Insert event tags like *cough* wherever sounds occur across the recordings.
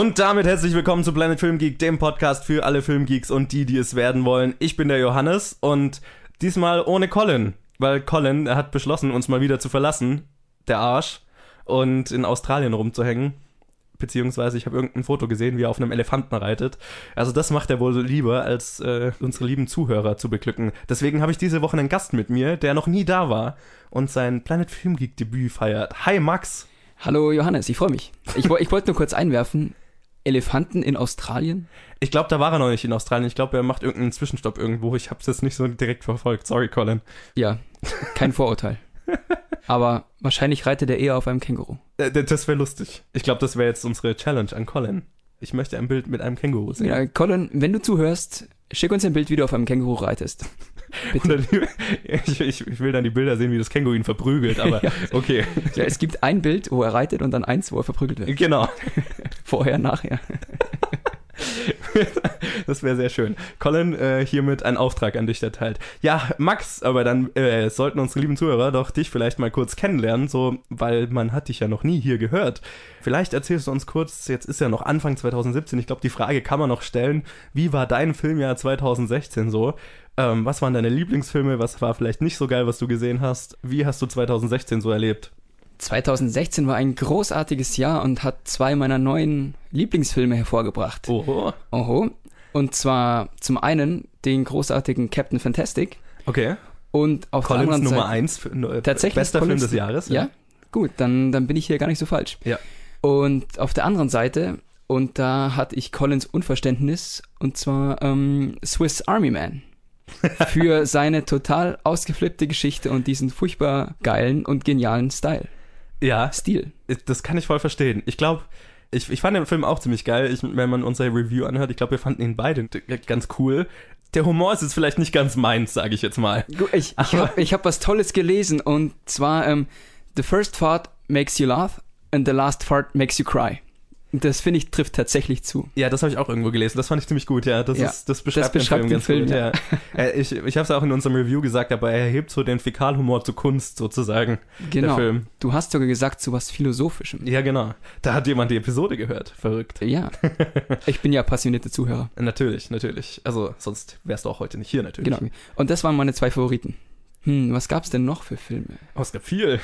Und damit herzlich willkommen zu Planet Film Geek, dem Podcast für alle Filmgeeks und die, die es werden wollen. Ich bin der Johannes und diesmal ohne Colin, weil Colin hat beschlossen, uns mal wieder zu verlassen, der Arsch, und in Australien rumzuhängen. Beziehungsweise ich habe irgendein Foto gesehen, wie er auf einem Elefanten reitet. Also das macht er wohl lieber, als äh, unsere lieben Zuhörer zu beglücken. Deswegen habe ich diese Woche einen Gast mit mir, der noch nie da war und sein Planet Film Geek Debüt feiert. Hi Max! Hallo Johannes, ich freue mich. Ich, ich wollte nur kurz einwerfen, Elefanten in Australien? Ich glaube, da war er noch nicht in Australien. Ich glaube, er macht irgendeinen Zwischenstopp irgendwo. Ich habe es jetzt nicht so direkt verfolgt. Sorry, Colin. Ja, kein Vorurteil. Aber wahrscheinlich reitet er eher auf einem Känguru. Äh, Das wäre lustig. Ich glaube, das wäre jetzt unsere Challenge an Colin. Ich möchte ein Bild mit einem Känguru sehen. Ja, Colin, wenn du zuhörst, schick uns ein Bild, wie du auf einem Känguru reitest. Bitte. Ich, *laughs* ich, ich will dann die Bilder sehen, wie das Känguru ihn verprügelt, aber *laughs* Ja. okay. Ja, es gibt ein Bild, wo er reitet und dann eins, wo er verprügelt wird. Genau. *laughs* Vorher, nachher. Das wäre sehr schön. Colin, äh, hiermit ein Auftrag an dich erteilt. Ja, Max, aber dann äh, sollten unsere lieben Zuhörer doch dich vielleicht mal kurz kennenlernen, so, weil man hat dich ja noch nie hier gehört. Vielleicht erzählst du uns kurz, jetzt ist ja noch Anfang 2017, ich glaube, die Frage kann man noch stellen, wie war dein Filmjahr 2016 so? Ähm, was waren deine Lieblingsfilme? Was war vielleicht nicht so geil, was du gesehen hast? Wie hast du 2016 so erlebt? 2016 war ein großartiges Jahr und hat zwei meiner neuen Lieblingsfilme hervorgebracht. Oho. Oho. Und zwar zum einen den großartigen Captain Fantastic Okay. und auf der Collins anderen Nummer Seite 1, für, äh, Tatsächlich bester Film Collins- des Jahres. Ja, gut, dann, dann bin ich hier gar nicht so falsch. Ja. Und auf der anderen Seite, und da hatte ich Collins Unverständnis, und zwar ähm, Swiss Army Man. Für seine total ausgeflippte Geschichte und diesen furchtbar geilen und genialen Style. Ja, Stil. das kann ich voll verstehen. Ich glaube, ich, ich fand den Film auch ziemlich geil, ich, wenn man unsere Review anhört. Ich glaube, wir fanden ihn beide ganz cool. Der Humor ist jetzt vielleicht nicht ganz meins, sage ich jetzt mal. Ich, ich habe hab was Tolles gelesen, und zwar ähm, The first fart makes you laugh and the last fart makes you cry. Das finde ich trifft tatsächlich zu. Ja, das habe ich auch irgendwo gelesen. Das fand ich ziemlich gut, ja. Das, Ja, ist, das beschreibt, das beschreibt den den Film Film, ganz gut. Ja. Äh, ich ich habe es auch in unserem Review gesagt, aber er hebt so den Fäkalhumor zur Kunst sozusagen. Genau. Film. Du hast sogar gesagt, so was Philosophischem. Ja, genau. Da hat jemand die Episode gehört. Verrückt. Ja. Ich bin ja passionierte Zuhörer. Natürlich, natürlich. Also sonst wärst du auch heute nicht hier natürlich. Genau. Und das waren meine zwei Favoriten. Hm, was gab's denn noch für Filme? Oh, es gab viel.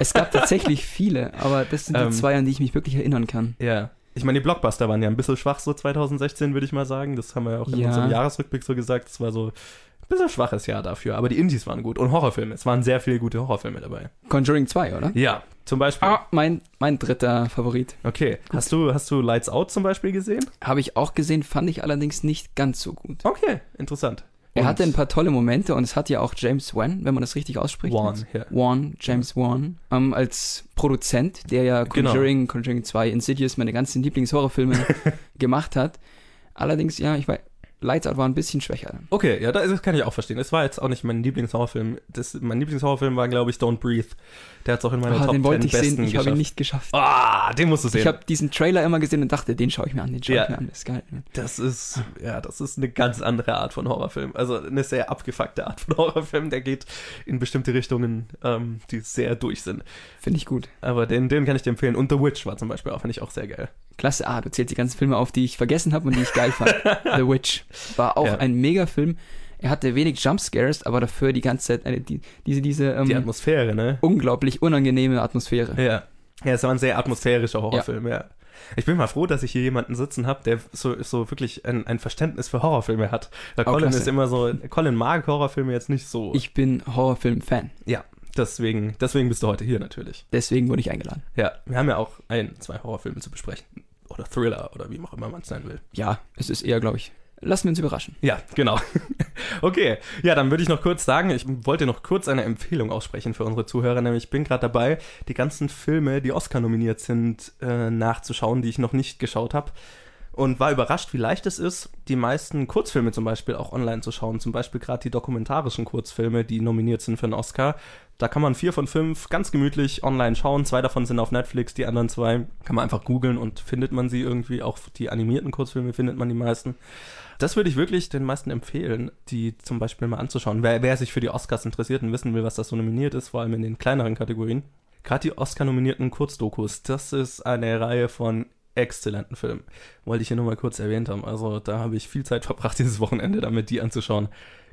Es gab tatsächlich *laughs* viele, aber das sind die Ähm. zwei, an die ich mich wirklich erinnern kann. Ja. Ich meine, die Blockbuster waren ja ein bisschen schwach so 2016, würde ich mal sagen. Das haben wir ja auch in Ja. unserem Jahresrückblick so gesagt. Es war so ein bisschen schwaches Jahr dafür. Aber die Indies waren gut. Und Horrorfilme. Es waren sehr viele gute Horrorfilme dabei. Conjuring 2, oder? Ja, zum Beispiel. Ah, mein, mein dritter Favorit. Okay. Hast du, hast du Lights Out zum Beispiel gesehen? Habe ich auch gesehen, fand ich allerdings nicht ganz so gut. Okay, interessant. Er hatte ein paar tolle Momente und es hat ja auch James Wan, wenn man das richtig ausspricht. Wan, ja. Wan, James Wan, ähm, als Produzent, der ja Genau. Conjuring, Conjuring 2, Insidious, meine ganzen Lieblingshorrorfilme *laughs* gemacht hat. Allerdings, ja, ich weiß, Lights Out war ein bisschen schwächer. Okay, ja, das kann ich auch verstehen. Es war jetzt auch nicht mein Lieblingshorrorfilm. Das, mein Lieblingshorrorfilm war, glaube ich, Don't Breathe. Der hat es auch in meine Ah, Top den wollte 10 ich besten sehen, ich habe ihn nicht geschafft. Ah, den musst du sehen. Ich habe diesen Trailer immer gesehen und dachte, den schaue ich mir an, den schaue Ja. ich mir an, das ist geil. Das ist, ja, das ist eine ganz andere Art von Horrorfilm. Also eine sehr abgefuckte Art von *laughs* Horrorfilm. Der geht in bestimmte Richtungen, ähm, die sehr durch sind. Finde ich gut. Aber den, den kann ich dir empfehlen. Und The Witch war zum Beispiel auch, finde ich auch sehr geil. Klasse, ah, du zählst die ganzen Filme auf, die ich vergessen habe und die ich geil fand. *laughs* The Witch war auch Ja. ein Megafilm. Er hatte wenig Jumpscares, aber dafür die ganze Zeit eine, die, diese, diese ähm, Die Atmosphäre, ne? unglaublich unangenehme Atmosphäre. Ja. Ja, es war ein sehr atmosphärischer Horrorfilm, ja. Ich bin mal froh, dass ich hier jemanden sitzen habe, der so, so wirklich ein, ein Verständnis für Horrorfilme hat. Weil Oh, Colin klasse. ist immer so, Colin mag Horrorfilme jetzt nicht so. Ich bin Horrorfilm-Fan. ja, deswegen, deswegen bist du heute hier natürlich. Deswegen wurde ich eingeladen. Ja, wir haben ja auch ein, zwei Horrorfilme zu besprechen. Oder Thriller oder wie auch immer man es nennen will. Ja, es ist eher, glaube ich. Lassen wir uns überraschen. Ja, genau. *laughs* okay, ja, dann würde ich noch kurz sagen, ich wollte noch kurz eine Empfehlung aussprechen für unsere Zuhörer, nämlich ich bin gerade dabei, die ganzen Filme, die Oscar nominiert sind, äh, nachzuschauen, die ich noch nicht geschaut habe. Und war überrascht, wie leicht es ist, die meisten Kurzfilme zum Beispiel auch online zu schauen. Zum Beispiel gerade die dokumentarischen Kurzfilme, die nominiert sind für einen Oscar. Da kann man vier von fünf ganz gemütlich online schauen. Zwei davon sind auf Netflix, die anderen zwei kann man einfach googeln und findet man sie irgendwie. Auch die animierten Kurzfilme findet man die meisten. Das würde ich wirklich den meisten empfehlen, die zum Beispiel mal anzuschauen. Wer, wer sich für die Oscars interessiert und wissen will, was das so nominiert ist, vor allem in den kleineren Kategorien. Gerade die Oscar-nominierten Kurzdokus, das ist eine Reihe von exzellenten Film. Wollte ich hier nur mal kurz erwähnt haben. Also da habe ich viel Zeit verbracht dieses Wochenende, damit die anzuschauen.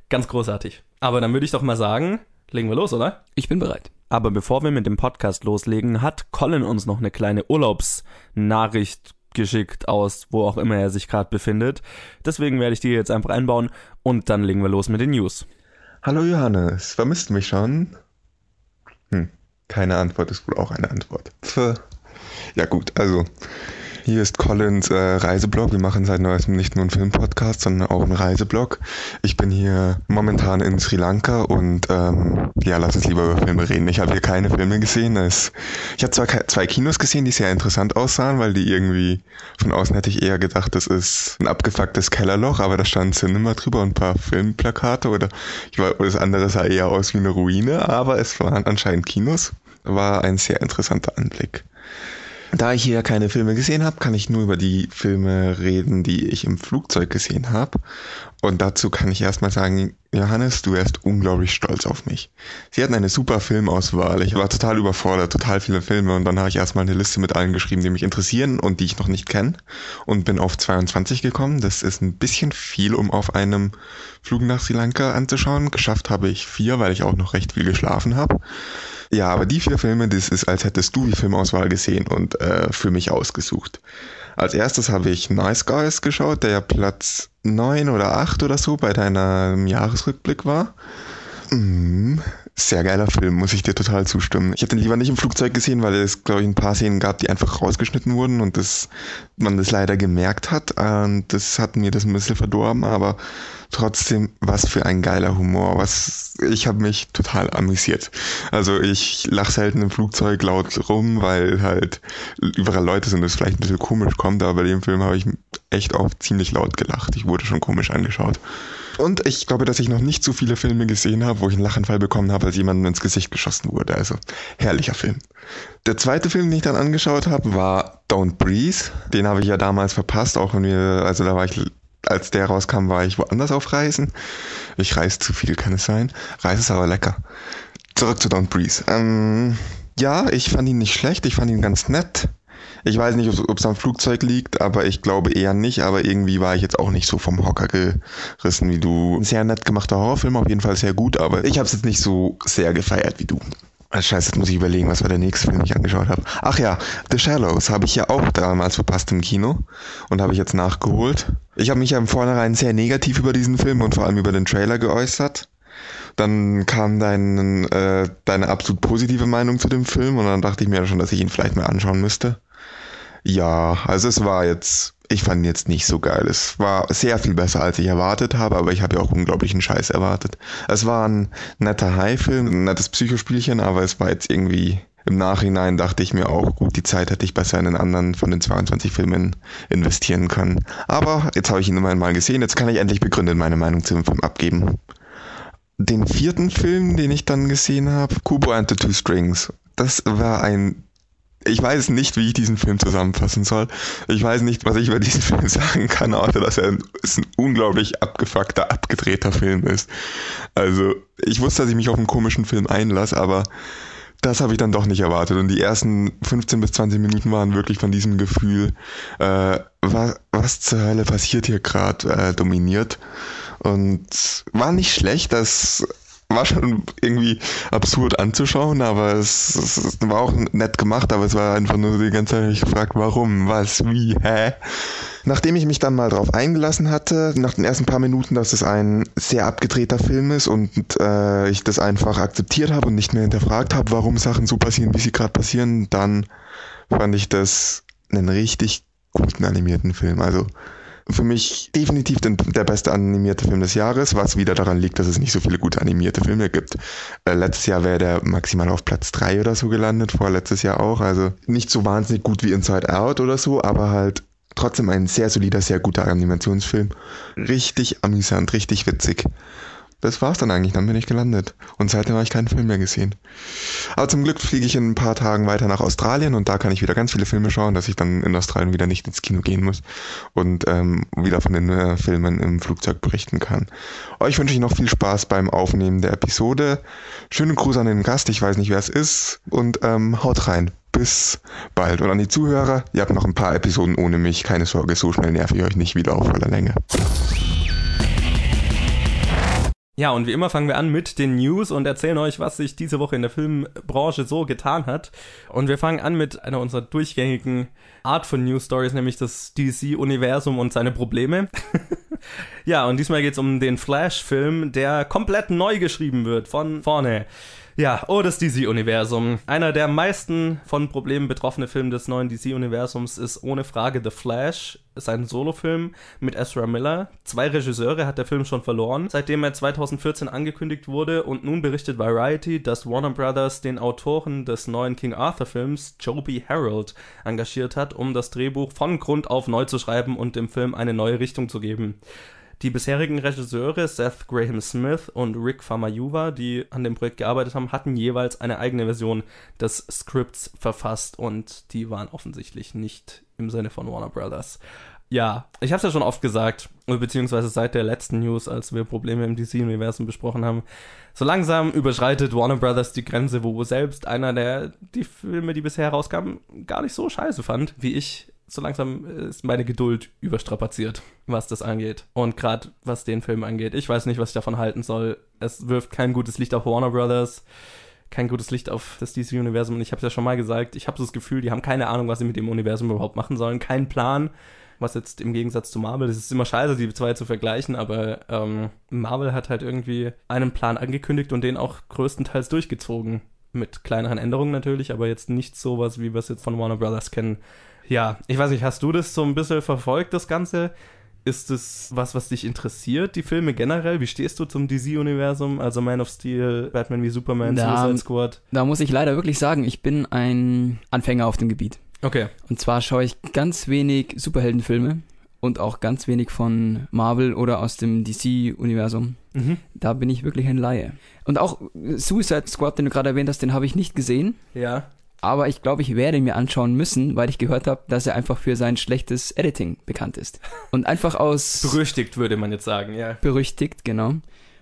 Ganz großartig. Aber dann würde ich doch mal sagen, legen wir los, oder? Ich bin bereit. Aber bevor wir mit dem Podcast loslegen, hat Colin uns noch eine kleine Urlaubsnachricht geschickt aus, wo auch immer er sich gerade befindet. Deswegen werde ich die jetzt einfach einbauen und dann legen wir los mit den News. Hallo Johannes, vermisst du mich schon? Hm, keine Antwort ist wohl auch eine Antwort. Pff. *laughs* Ja gut, also hier ist Collins äh, Reiseblog. Wir machen seit neuestem nicht nur einen Filmpodcast, sondern auch einen Reiseblog. Ich bin hier momentan in Sri Lanka und ähm, ja, lass uns lieber über Filme reden. Ich habe hier keine Filme gesehen. Es, ich habe zwar zwei Kinos gesehen, die sehr interessant aussahen, weil die irgendwie von außen hätte ich eher gedacht, das ist ein abgefucktes Kellerloch, aber da stand Cinema drüber und ein paar Filmplakate oder ich war, das andere sah eher aus wie eine Ruine, aber es waren anscheinend Kinos. War ein sehr interessanter Anblick. Da ich hier keine Filme gesehen habe, kann ich nur über die Filme reden, die ich im Flugzeug gesehen habe. Und dazu kann ich erstmal sagen, Johannes, du wärst unglaublich stolz auf mich. Sie hatten eine super Filmauswahl. Ich war total überfordert, total viele Filme. Und dann habe ich erstmal eine Liste mit allen geschrieben, die mich interessieren und die ich noch nicht kenne. Und bin auf 22 gekommen. Das ist ein bisschen viel, um auf einem Flug nach Sri Lanka anzuschauen. Geschafft habe ich vier, weil ich auch noch recht viel geschlafen habe. Ja, aber die vier Filme, das ist, als hättest du die Filmauswahl gesehen und äh, für mich ausgesucht. Als erstes habe ich Nice Guys geschaut, der ja Platz neun oder acht oder so bei deinem Jahresrückblick war. Mm, sehr geiler Film, muss ich dir total zustimmen. Ich hätte ihn lieber nicht im Flugzeug gesehen, weil es, glaube ich, ein paar Szenen gab, die einfach rausgeschnitten wurden und das, man das leider gemerkt hat. Und das hat mir das ein bisschen verdorben, aber trotzdem, was für ein geiler Humor. Was, ich habe mich total amüsiert. Also ich lache selten im Flugzeug laut rum, weil halt überall Leute sind, das vielleicht ein bisschen komisch kommt, aber bei dem Film habe ich echt auch ziemlich laut gelacht. Ich wurde schon komisch angeschaut. Und ich glaube, dass ich noch nicht so viele Filme gesehen habe, wo ich einen Lachenfall bekommen habe, als jemandem ins Gesicht geschossen wurde. Also herrlicher Film. Der zweite Film, den ich dann angeschaut habe, war Don't Breathe. Den habe ich ja damals verpasst, auch wenn wir, also da war ich, als der rauskam, war ich woanders auf Reisen. Ich reise zu viel, kann es sein. Reise ist aber lecker. Zurück zu Don't Breathe. Ähm, ja, ich fand ihn nicht schlecht, ich fand ihn ganz nett. Ich weiß nicht, ob es am Flugzeug liegt, aber ich glaube eher nicht. Aber irgendwie war ich jetzt auch nicht so vom Hocker gerissen wie du. Ein sehr nett gemachter Horrorfilm, auf jeden Fall sehr gut, aber ich habe es jetzt nicht so sehr gefeiert wie du. Scheiße, jetzt muss ich überlegen, was war der nächste Film, den ich angeschaut habe. Ach ja, The Shallows habe ich ja auch damals verpasst im Kino und habe ich jetzt nachgeholt. Ich habe mich ja im Vornherein sehr negativ über diesen Film und vor allem über den Trailer geäußert. Dann kam dein, äh, deine absolut positive Meinung zu dem Film und dann dachte ich mir schon, dass ich ihn vielleicht mal anschauen müsste. Ja, also es war jetzt, ich fand ihn jetzt nicht so geil. Es war sehr viel besser, als ich erwartet habe, aber ich habe ja auch unglaublichen Scheiß erwartet. Es war ein netter High-Film, ein nettes Psychospielchen, aber es war jetzt irgendwie im Nachhinein dachte ich mir auch, gut, die Zeit hätte ich besser in einen anderen von den 22 Filmen investieren können. Aber jetzt habe ich ihn immerhin mal gesehen, jetzt kann ich endlich begründet meine Meinung zu dem Film abgeben. Den vierten Film, den ich dann gesehen habe, Kubo and the Two Strings. Das war ein ich weiß nicht, wie ich diesen Film zusammenfassen soll. Ich weiß nicht, was ich über diesen *laughs* Film sagen kann, außer dass er ein, ein unglaublich abgefuckter, abgedrehter Film ist. Also, ich wusste, dass ich mich auf einen komischen Film einlasse, aber das habe ich dann doch nicht erwartet. Und die ersten 15 bis 20 Minuten waren wirklich von diesem Gefühl, äh, was, was zur Hölle passiert hier gerade, äh, dominiert. Und war nicht schlecht, das war schon irgendwie absurd anzuschauen, aber es, es, war auch nett gemacht, aber es war einfach nur die ganze Zeit ich gefragt, warum, was, wie, hä? Nachdem ich mich dann mal drauf eingelassen hatte, nach den ersten paar Minuten, dass es ein sehr abgedrehter Film ist und äh, ich das einfach akzeptiert habe und nicht mehr hinterfragt habe, warum Sachen so passieren, wie sie gerade passieren, dann fand ich das einen richtig guten animierten Film. Also für mich definitiv den, der beste animierte Film des Jahres, was wieder daran liegt, dass es nicht so viele gute animierte Filme gibt. Äh, letztes Jahr wäre der maximal auf Platz drei oder so gelandet, vorletztes Jahr auch. Also nicht so wahnsinnig gut wie Inside Out oder so, aber halt trotzdem ein sehr solider, sehr guter Animationsfilm. Richtig amüsant, richtig witzig das war's dann eigentlich, dann bin ich gelandet. Und seitdem habe ich keinen Film mehr gesehen. Aber zum Glück fliege ich in ein paar Tagen weiter nach Australien und da kann ich wieder ganz viele Filme schauen, dass ich dann in Australien wieder nicht ins Kino gehen muss und ähm, wieder von den äh, Filmen im Flugzeug berichten kann. Euch wünsche ich noch viel Spaß beim Aufnehmen der Episode. Schönen Gruß an den Gast, ich weiß nicht, wer es ist und ähm, haut rein. bis bald. Und an die Zuhörer, ihr habt noch ein paar Episoden ohne mich. Keine Sorge, so schnell nerv ich euch nicht wieder auf voller Länge. Ja, und wie immer fangen wir an mit den News und erzählen euch, was sich diese Woche in der Filmbranche so getan hat. Und wir fangen an mit einer unserer durchgängigen Art von News Stories, nämlich das DC-Universum und seine Probleme. *laughs* ja, und diesmal geht es um den Flash-Film, der komplett neu geschrieben wird, von vorne. Ja, oh, das DC-Universum. Einer der meisten von Problemen betroffene Filme des neuen DC-Universums ist ohne Frage The Flash, sein Solofilm mit Ezra Miller. Zwei Regisseure hat der Film schon verloren, seitdem er 2014 angekündigt wurde und nun berichtet Variety, dass Warner Brothers den Autoren des neuen King Arthur Films, Joby Harold, engagiert hat, um das Drehbuch von Grund auf neu zu schreiben und dem Film eine neue Richtung zu geben. Die bisherigen Regisseure Seth Graham Smith und Rick Famuyiwa, die an dem Projekt gearbeitet haben, hatten jeweils eine eigene Version des Skripts verfasst und die waren offensichtlich nicht im Sinne von Warner Brothers. Ja, ich habe es ja schon oft gesagt, beziehungsweise seit der letzten News, als wir Probleme im DC-Universum besprochen haben. So langsam überschreitet Warner Brothers die Grenze, wo selbst einer, der die Filme, die bisher rauskamen, gar nicht so scheiße fand, wie ich so langsam ist meine Geduld überstrapaziert, was das angeht. Und gerade was den Film angeht. Ich weiß nicht, was ich davon halten soll. Es wirft kein gutes Licht auf Warner Brothers, kein gutes Licht auf das DC-Universum. Und ich habe es ja schon mal gesagt, ich habe so das Gefühl, die haben keine Ahnung, was sie mit dem Universum überhaupt machen sollen. Keinen Plan. Was jetzt im Gegensatz zu Marvel, das ist immer scheiße, die zwei zu vergleichen, aber ähm, Marvel hat halt irgendwie einen Plan angekündigt und den auch größtenteils durchgezogen. Mit kleineren Änderungen natürlich, aber jetzt nicht sowas, wie wir es jetzt von Warner Brothers kennen ja, ich weiß nicht, hast du das so ein bisschen verfolgt, das Ganze? Ist es was, was dich interessiert, die Filme generell? Wie stehst du zum DC-Universum? Also Man of Steel, Batman wie Superman, Da- Suicide Squad? Da muss ich leider wirklich sagen, ich bin ein Anfänger auf dem Gebiet. Okay. Und zwar schaue ich ganz wenig Superheldenfilme und auch ganz wenig von Marvel oder aus dem DC-Universum. Mhm. Da bin ich wirklich ein Laie. Und auch Suicide Squad, den du gerade erwähnt hast, den habe ich nicht gesehen. Ja. Aber ich glaube, ich werde ihn mir anschauen müssen, weil ich gehört habe, dass er einfach für sein schlechtes Editing bekannt ist. Und einfach aus Berüchtigt würde man jetzt sagen, ja. berüchtigt, genau.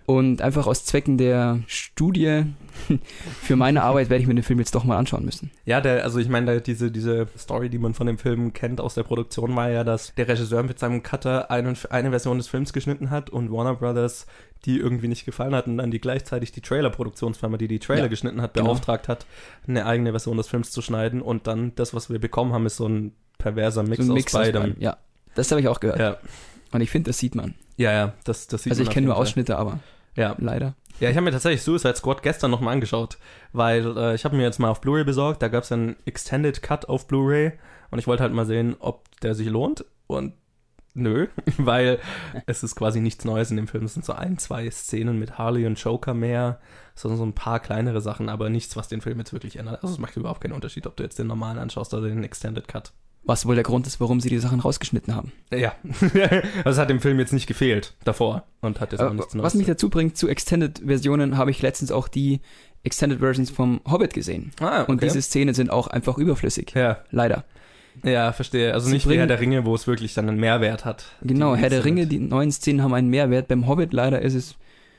Und einfach aus Zwecken der Studie *laughs* für meine Arbeit werde ich mir den Film jetzt doch mal anschauen müssen. Ja, der, also ich meine, diese, diese Story, die man von dem Film kennt aus der Produktion, war ja, dass der Regisseur mit seinem Cutter eine, eine Version des Films geschnitten hat und Warner Brothers die irgendwie nicht gefallen hat und dann die gleichzeitig die Trailer-Produktionsfirma, die die Trailer Ja, geschnitten hat, genau. beauftragt hat, eine eigene Version des Films zu schneiden und dann das, was wir bekommen haben, ist so ein perverser Mix, so ein aus Mix aus beidem. beiden. Ja, das habe ich auch gehört. Ja, Und ich finde, das sieht man. ja, ja, das, das sieht also man ich auf kenne nur. Ausschnitte, aber Ja, leider. Ja, ich habe mir tatsächlich Suicide Squad gestern nochmal angeschaut, weil äh, ich habe mir jetzt mal auf Blu-ray besorgt, da gab es einen Extended Cut auf Blu-ray und ich wollte halt mal sehen, ob der sich lohnt und nö, *laughs* weil es ist quasi nichts Neues in dem Film. Es sind so ein, zwei Szenen mit Harley und Joker mehr, sondern so ein paar kleinere Sachen, aber nichts, was den Film jetzt wirklich ändert. Also es macht überhaupt keinen Unterschied, ob du jetzt den normalen anschaust oder den Extended Cut. Was wohl der Grund ist, warum sie die Sachen rausgeschnitten haben. Ja, *laughs* es hat dem Film jetzt nicht gefehlt davor und hat jetzt auch Aber nichts Neues. was mich dazu bringt, zu Extended-Versionen habe ich letztens auch die Extended Versions vom Hobbit gesehen. ah, okay. Und diese Szenen sind auch einfach überflüssig. ja, Leider. Ja, verstehe. Also Sie nicht wie Herr der Ringe, wo es wirklich dann einen Mehrwert hat. Genau, Herr der. Ringe, die neuen Szenen haben einen Mehrwert. Beim Hobbit leider ist es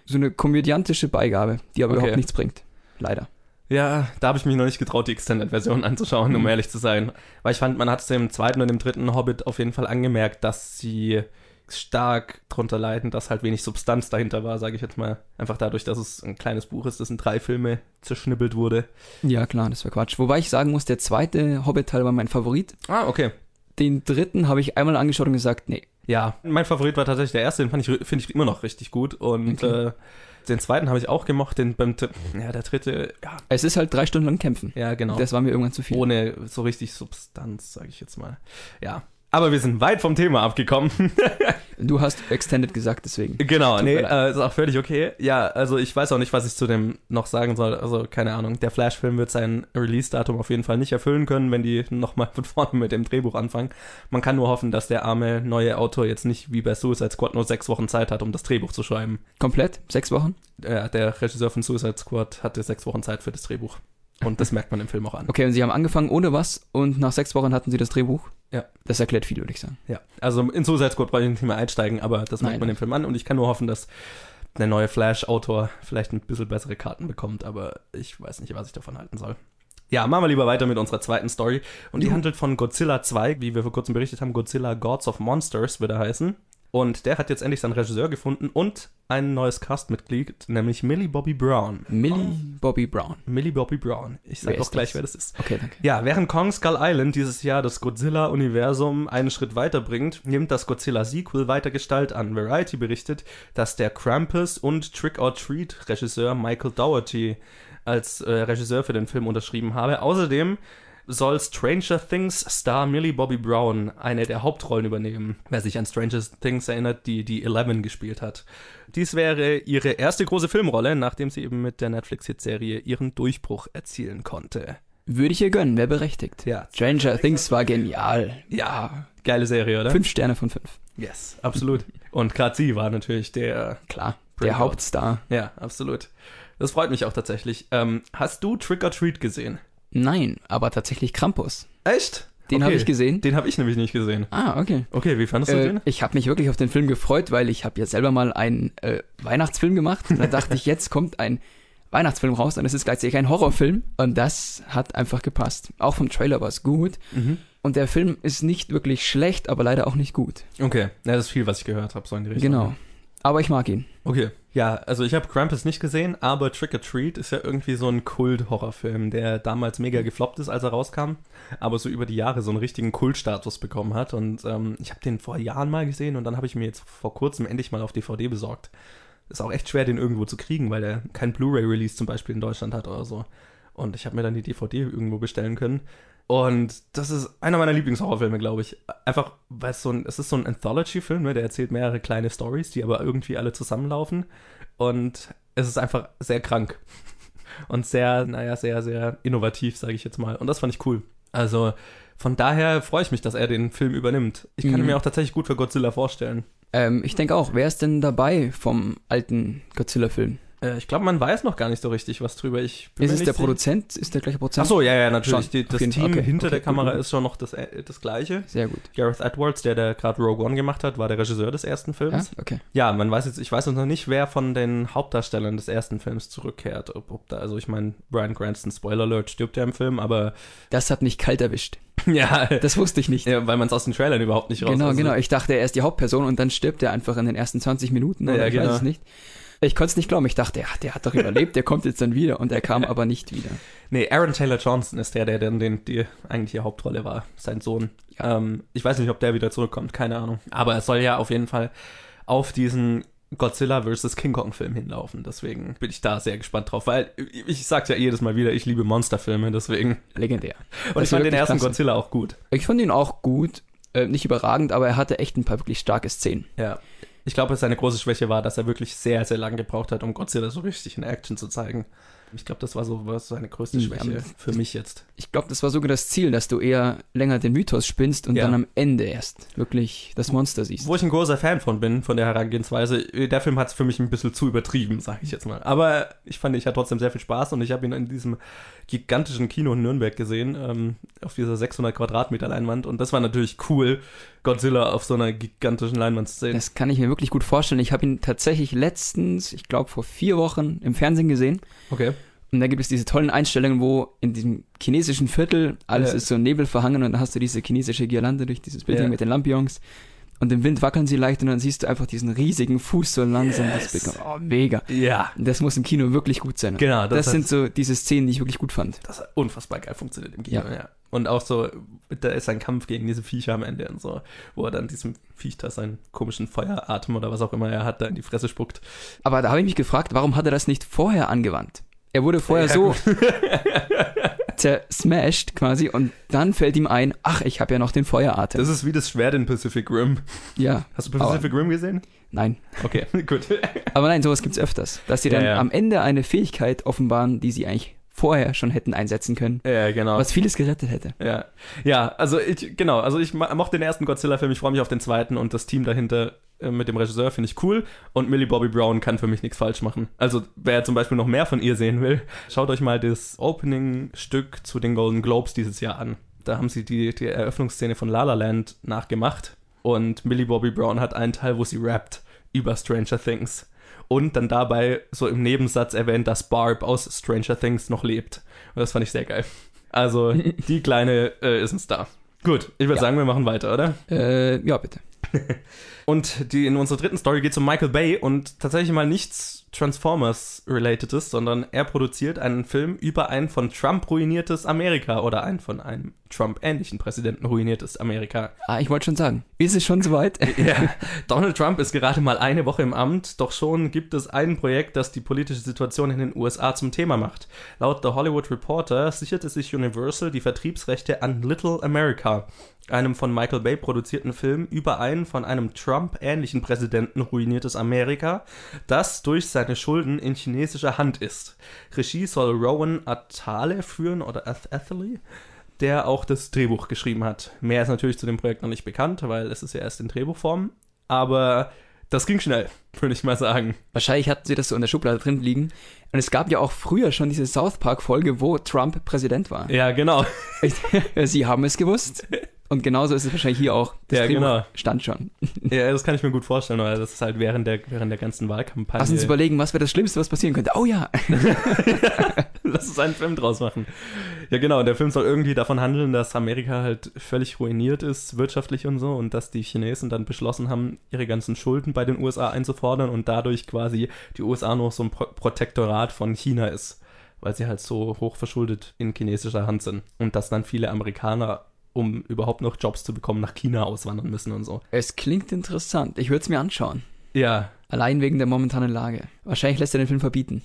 so eine komödiantische Beigabe, die aber Okay. überhaupt nichts bringt. Leider. Ja, da habe ich mich noch nicht getraut, die Extended-Version *laughs* anzuschauen, um Mhm. ehrlich zu sein. Weil ich fand, man hat es dem zweiten und dem dritten Hobbit auf jeden Fall angemerkt, dass sie stark drunter leiden, dass halt wenig Substanz dahinter war, sage ich jetzt mal. Einfach dadurch, dass es ein kleines Buch ist, das in drei Filme zerschnippelt wurde. Ja, klar, das wäre Quatsch. Wobei ich sagen muss, der zweite Hobbit-Teil war mein Favorit. Ah, okay. Den dritten habe ich einmal angeschaut und gesagt, nee. Ja, mein Favorit war tatsächlich der erste, den fand ich, finde ich immer noch richtig gut. Und Okay. äh, den zweiten habe ich auch gemocht, den beim ja, der dritte, ja, Es ist halt drei Stunden lang kämpfen. ja, genau. Das war mir irgendwann zu viel. ohne so richtig Substanz, sage ich jetzt mal. Ja. Aber wir sind weit vom Thema abgekommen. *laughs* Du hast Extended gesagt, deswegen. genau, Tut nee, äh, ist auch völlig okay. Ja, also ich weiß auch nicht, was ich zu dem noch sagen soll. Also keine Ahnung. Der Flash-Film wird sein Release-Datum auf jeden Fall nicht erfüllen können, wenn die nochmal *laughs* von vorne mit dem Drehbuch anfangen. Man kann nur hoffen, dass der arme neue Autor jetzt nicht wie bei Suicide Squad nur sechs Wochen Zeit hat, um das Drehbuch zu schreiben. Komplett? Sechs Wochen? Äh, der Regisseur von Suicide Squad hatte sechs Wochen Zeit für das Drehbuch. Und das merkt man im Film auch an. Okay, und sie haben angefangen ohne was und nach sechs Wochen hatten sie das Drehbuch? Ja. Das erklärt viel, würde ich sagen. Ja, also in Suicide Squad brauche ich nicht mehr einsteigen, aber das merkt Nein. man im Film an und ich kann nur hoffen, dass der neue Flash-Autor vielleicht ein bisschen bessere Karten bekommt, aber ich weiß nicht, was ich davon halten soll. Ja, machen wir lieber weiter mit unserer zweiten Story. Und die handelt von Godzilla 2, wie wir vor kurzem berichtet haben. Godzilla Gods of Monsters wird er heißen. Und der hat jetzt endlich seinen Regisseur gefunden und ein neues Castmitglied, nämlich Millie Bobby Brown. Millie Bobby Brown. Millie Bobby Brown. Ich sag Wer auch gleich, das? wer das ist. Okay, danke. Ja, während Kong Skull Island dieses Jahr das Godzilla-Universum einen Schritt weiterbringt, nimmt das Godzilla-Sequel weiter Gestalt an. Variety berichtet, dass der Krampus und Trick-or-Treat-Regisseur Michael Dougherty als äh, Regisseur für den Film unterschrieben habe. Außerdem soll Stranger Things Star Millie Bobby Brown eine der Hauptrollen übernehmen. Wer sich an Stranger Things erinnert, die die Eleven gespielt hat. Dies wäre ihre erste große Filmrolle, nachdem sie eben mit der Netflix-Hitserie ihren Durchbruch erzielen konnte. Würde ich ihr gönnen, wer berechtigt. Ja, Stranger Things war genial. ja, geile Serie, oder? Fünf Sterne von fünf. Yes, absolut. Und gerade sie war natürlich der. Klar. Der Hauptstar. Ja, absolut. Das freut mich auch tatsächlich. Ähm, hast du Trick or Treat gesehen? Nein, aber tatsächlich Krampus. Echt? Den Okay. habe ich gesehen. Den habe ich nämlich nicht gesehen. Ah, okay. Okay, wie fandest du Äh, den? ich habe mich wirklich auf den Film gefreut, weil ich habe ja selber mal einen äh, Weihnachtsfilm gemacht. Und da dachte ich, jetzt kommt ein Weihnachtsfilm raus und es ist gleichzeitig ein Horrorfilm. Und das hat einfach gepasst. Auch vom Trailer war es gut. Mhm. Und der Film ist nicht wirklich schlecht, aber leider auch nicht gut. Okay, ja, das ist viel, was ich gehört habe, so in die Richtung. Genau. Aber ich mag ihn. Okay. Ja, also ich habe Krampus nicht gesehen, aber Trick or Treat ist ja irgendwie so ein Kult-Horrorfilm, der damals mega gefloppt ist, als er rauskam, aber so über die Jahre so einen richtigen Kultstatus bekommen hat. Und ähm, ich habe den vor Jahren mal gesehen und dann habe ich mir jetzt vor kurzem endlich mal auf DVD besorgt. Ist auch echt schwer, den irgendwo zu kriegen, weil der kein Blu-ray-Release zum Beispiel in Deutschland hat oder so. Und ich habe mir dann die DVD irgendwo bestellen können. Und das ist einer meiner Lieblingshorrorfilme, glaube ich. Einfach, weil es so ein, es ist so ein Anthology-Film, ne? der erzählt mehrere kleine Stories, die aber irgendwie alle zusammenlaufen. Und es ist einfach sehr krank. *laughs* Und sehr, naja, sehr, sehr innovativ, sage ich jetzt mal. Und das fand ich cool. Also von daher freue ich mich, dass er den Film übernimmt. Ich kann Mhm. ihn mir auch tatsächlich gut für Godzilla vorstellen. Ähm, ich denke auch, wer ist denn dabei vom alten Godzilla-Film? Äh, ich glaube, man weiß noch gar nicht so richtig was drüber. Ich bin Ist es der. Produzent? Ist der gleiche Produzent? Ach so, ja, ja, natürlich. Die, das. Team Okay, hinter okay, der Kamera gut. ist schon noch das, äh, das gleiche. Sehr gut. Gareth Edwards, der, der gerade Rogue One gemacht hat, war der Regisseur des ersten Ja, Films. okay. Ja, man weiß jetzt, ich weiß noch nicht, wer von den Hauptdarstellern des ersten Films zurückkehrt. Ob, ob da, also ich meine, Brian Cranston, Spoiler Alert, stirbt ja im Film, aber Das hat mich kalt erwischt. *laughs* ja, Das wusste ich nicht. ja weil man es aus den Trailern überhaupt nicht raus. Genau, genau. Ich dachte, er ist die Hauptperson und dann stirbt er einfach in den ersten 20 Minuten. Oder Ja, ich genau. weiß es nicht. Ich konnte es nicht glauben. Ich dachte, ja, der hat doch überlebt, der kommt jetzt dann wieder. Und er kam aber nicht wieder. Nee, Aaron Taylor Johnson ist der, der dann den, die eigentliche Hauptrolle war, sein Sohn. Ja. Ähm, ich weiß nicht, ob der wieder zurückkommt, keine Ahnung. Aber es soll ja auf jeden Fall auf diesen Godzilla vs. King Kong Film hinlaufen. Deswegen bin ich da sehr gespannt drauf, weil ich sag's ja jedes Mal wieder, ich liebe Monsterfilme, deswegen. Legendär. Und Das ich fand den ersten klasse. Godzilla auch gut. Ich fand ihn auch gut. Äh, nicht überragend, aber er hatte echt ein paar wirklich starke Szenen. Ja. Ich glaube, seine große Schwäche war, dass er wirklich sehr, sehr lange gebraucht hat, um Godzilla so richtig in Action zu zeigen. Ich glaube, das war so was seine größte Ja, Schwäche aber- für mich jetzt. Ich glaube, das war sogar das Ziel, dass du eher länger den Mythos spinnst und Ja. dann am Ende erst wirklich das Monster siehst. Wo ich ein großer Fan von bin, von der Herangehensweise. Der Film hat es für mich ein bisschen zu übertrieben, sage ich jetzt mal. Aber ich fand, ich hatte trotzdem sehr viel Spaß und ich habe ihn in diesem gigantischen Kino in Nürnberg gesehen, ähm, auf dieser 600 Quadratmeter Leinwand. Und das war natürlich cool, Godzilla auf so einer gigantischen Leinwand zu sehen. Das kann ich mir wirklich gut vorstellen. Ich habe ihn tatsächlich letztens, ich glaube vor vier Wochen im Fernsehen gesehen. Okay. Und da gibt es diese tollen Einstellungen, wo in diesem chinesischen Viertel alles Ja. ist so Nebel verhangen und dann hast du diese chinesische Girlande durch dieses Building Ja. mit den Lampions. Und im Wind wackeln sie leicht und dann siehst du einfach diesen riesigen Fuß so langsam. Yes. oh, mega. Ja. Das muss im Kino wirklich gut sein. Genau, Das, das sind so diese Szenen, die ich wirklich gut fand. Das hat unfassbar geil funktioniert im Kino, ja. Ja. Und auch so, da ist ein Kampf gegen diese Viecher am Ende und so, wo er dann diesem Viech da seinen komischen Feueratem oder was auch immer er hat, da in die Fresse spuckt. Aber da habe ich mich gefragt, warum hat er das nicht vorher angewandt? Er wurde vorher Ja, so *laughs* zersmashed quasi und dann fällt ihm ein, ach, ich habe ja noch den Feueratem. Das ist wie das Schwert in Pacific Rim. ja, Hast du Pacific Rim gesehen? nein. Okay, *laughs* gut. Aber nein, sowas gibt's öfters. Dass sie Ja, dann ja. am Ende eine Fähigkeit offenbaren, die sie eigentlich vorher schon hätten einsetzen können. ja, genau. Was vieles gerettet hätte. Ja, ja, also ich, genau, also ich mochte den ersten Godzilla-Film, ich freue mich auf den zweiten und das Team dahinter mit dem Regisseur finde ich cool und Millie Bobby Brown kann für mich nichts falsch machen. Also wer zum Beispiel noch mehr von ihr sehen will, schaut euch mal das Opening-Stück zu den Golden Globes dieses Jahr an. Da haben sie die, die Eröffnungsszene von La La Land nachgemacht und Millie Bobby Brown hat einen Teil, wo sie rappt über Stranger Things und dann dabei so im Nebensatz erwähnt, dass Barb aus Stranger Things noch lebt. Und das fand ich sehr geil. Also, *laughs* die Kleine äh, ist ein Star. Gut, ich würde Ja. sagen, wir machen weiter, oder? Äh, ja, bitte. *laughs* Und die, in unserer dritten Story geht es um Michael Bay und tatsächlich mal nichts Transformers-relatedes, sondern er produziert einen Film über ein von Trump ruiniertes Amerika oder ein von einem Trump-ähnlichen Präsidenten ruiniertes Amerika. Ah, ich wollte schon sagen. Ist es schon soweit? *laughs* Ja, Donald Trump ist gerade mal eine Woche im Amt, doch schon gibt es ein Projekt, das die politische Situation in den USA zum Thema macht. Laut The Hollywood Reporter sicherte sich Universal die Vertriebsrechte an Little America, einem von Michael Bay produzierten Film über ein von einem Trump-ähnlichen Präsidenten ruiniertes Amerika, das durch seine Schulden in chinesischer Hand ist. Regie soll Rowan Atale führen oder Ath Atherley, der auch das Drehbuch geschrieben hat. Mehr ist natürlich zu dem Projekt noch nicht bekannt, weil es ist ja erst in Drehbuchform. Aber das ging schnell, *laughs* würde ich mal sagen. Wahrscheinlich hatten sie das so in der Schublade drin liegen. Und es gab ja auch früher schon diese South Park-Folge, wo Trump Präsident war. Ja, genau. *laughs* sie haben es gewusst. *laughs* Und genauso ist es wahrscheinlich hier auch. Das Ja, Drehbuch genau. stand schon. *laughs* Ja, das kann ich mir gut vorstellen, weil das ist halt während der, während der ganzen Wahlkampagne. Lass uns überlegen, was wäre das Schlimmste, was passieren könnte. Oh ja. *laughs* Lass uns einen Film draus machen. Ja, genau. Der Film soll irgendwie davon handeln, dass Amerika halt völlig ruiniert ist, wirtschaftlich und so, und dass die Chinesen dann beschlossen haben, ihre ganzen Schulden bei den USA einzufordern und dadurch quasi die USA nur so ein Pro Protektorat von China ist, weil sie halt so hoch verschuldet in chinesischer Hand sind. Und dass dann viele Amerikaner, um überhaupt noch Jobs zu bekommen, nach China auswandern müssen und so. Es klingt interessant. Ich würde es mir anschauen. Ja, Allein wegen der momentanen Lage. Wahrscheinlich lässt er den Film verbieten.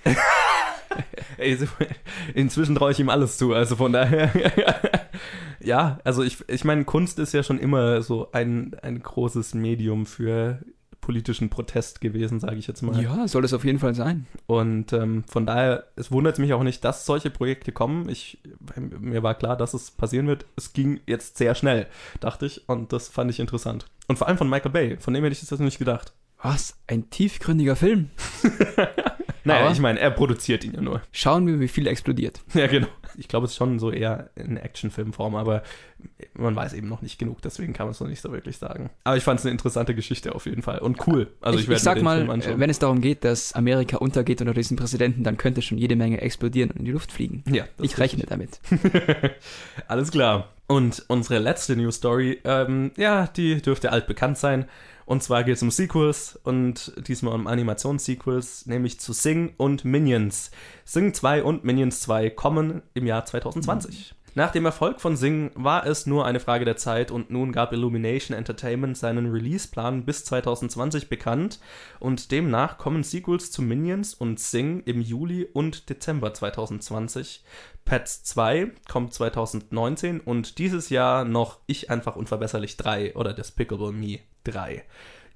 Ey, *laughs* *laughs* so- inzwischen traue ich ihm alles zu, also von daher. *laughs* ja, also ich, ich meine, Kunst ist ja schon immer so ein, ein großes Medium für politischen Protest gewesen, sage ich jetzt mal. Ja, soll es auf jeden Fall sein. Und ähm, von daher, es wundert mich auch nicht, dass solche Projekte kommen. Ich, mir war klar, dass es passieren wird. Es ging jetzt sehr schnell, dachte ich, und das fand ich interessant. Und vor allem von Michael Bay, von dem hätte ich das nicht gedacht. Was? Ein tiefgründiger Film? *laughs* Naja, Aber- ich meine, er produziert ihn ja nur. Schauen wir, wie viel explodiert. *laughs* Ja, genau. Ich glaube, es ist schon so eher in Actionfilmform, aber man weiß eben noch nicht genug, deswegen kann man es noch nicht so wirklich sagen. Aber ich fand es eine interessante Geschichte auf jeden Fall und cool. Also ich, ich, werde ich sag mal, wenn es darum geht, dass Amerika untergeht unter diesen Präsidenten, dann könnte schon jede Menge explodieren und in die Luft fliegen. ja, Ich rechne damit. *laughs* Alles klar. Und unsere letzte News Story, ähm, ja, die dürfte altbekannt sein. Und zwar geht es um Sequels und diesmal um Animationssequels, nämlich zu Sing und Minions. Sing 2 und Minions 2 kommen im Jahr 2020. Nach dem Erfolg von Sing war es nur eine Frage der Zeit und nun gab Illumination Entertainment seinen Releaseplan bis 2020 bekannt und demnach kommen Sequels zu Minions und Sing im Juli und Dezember 2020. Pets 2 kommt 2019 und dieses Jahr noch Ich einfach unverbesserlich 3 oder Despicable Me 3.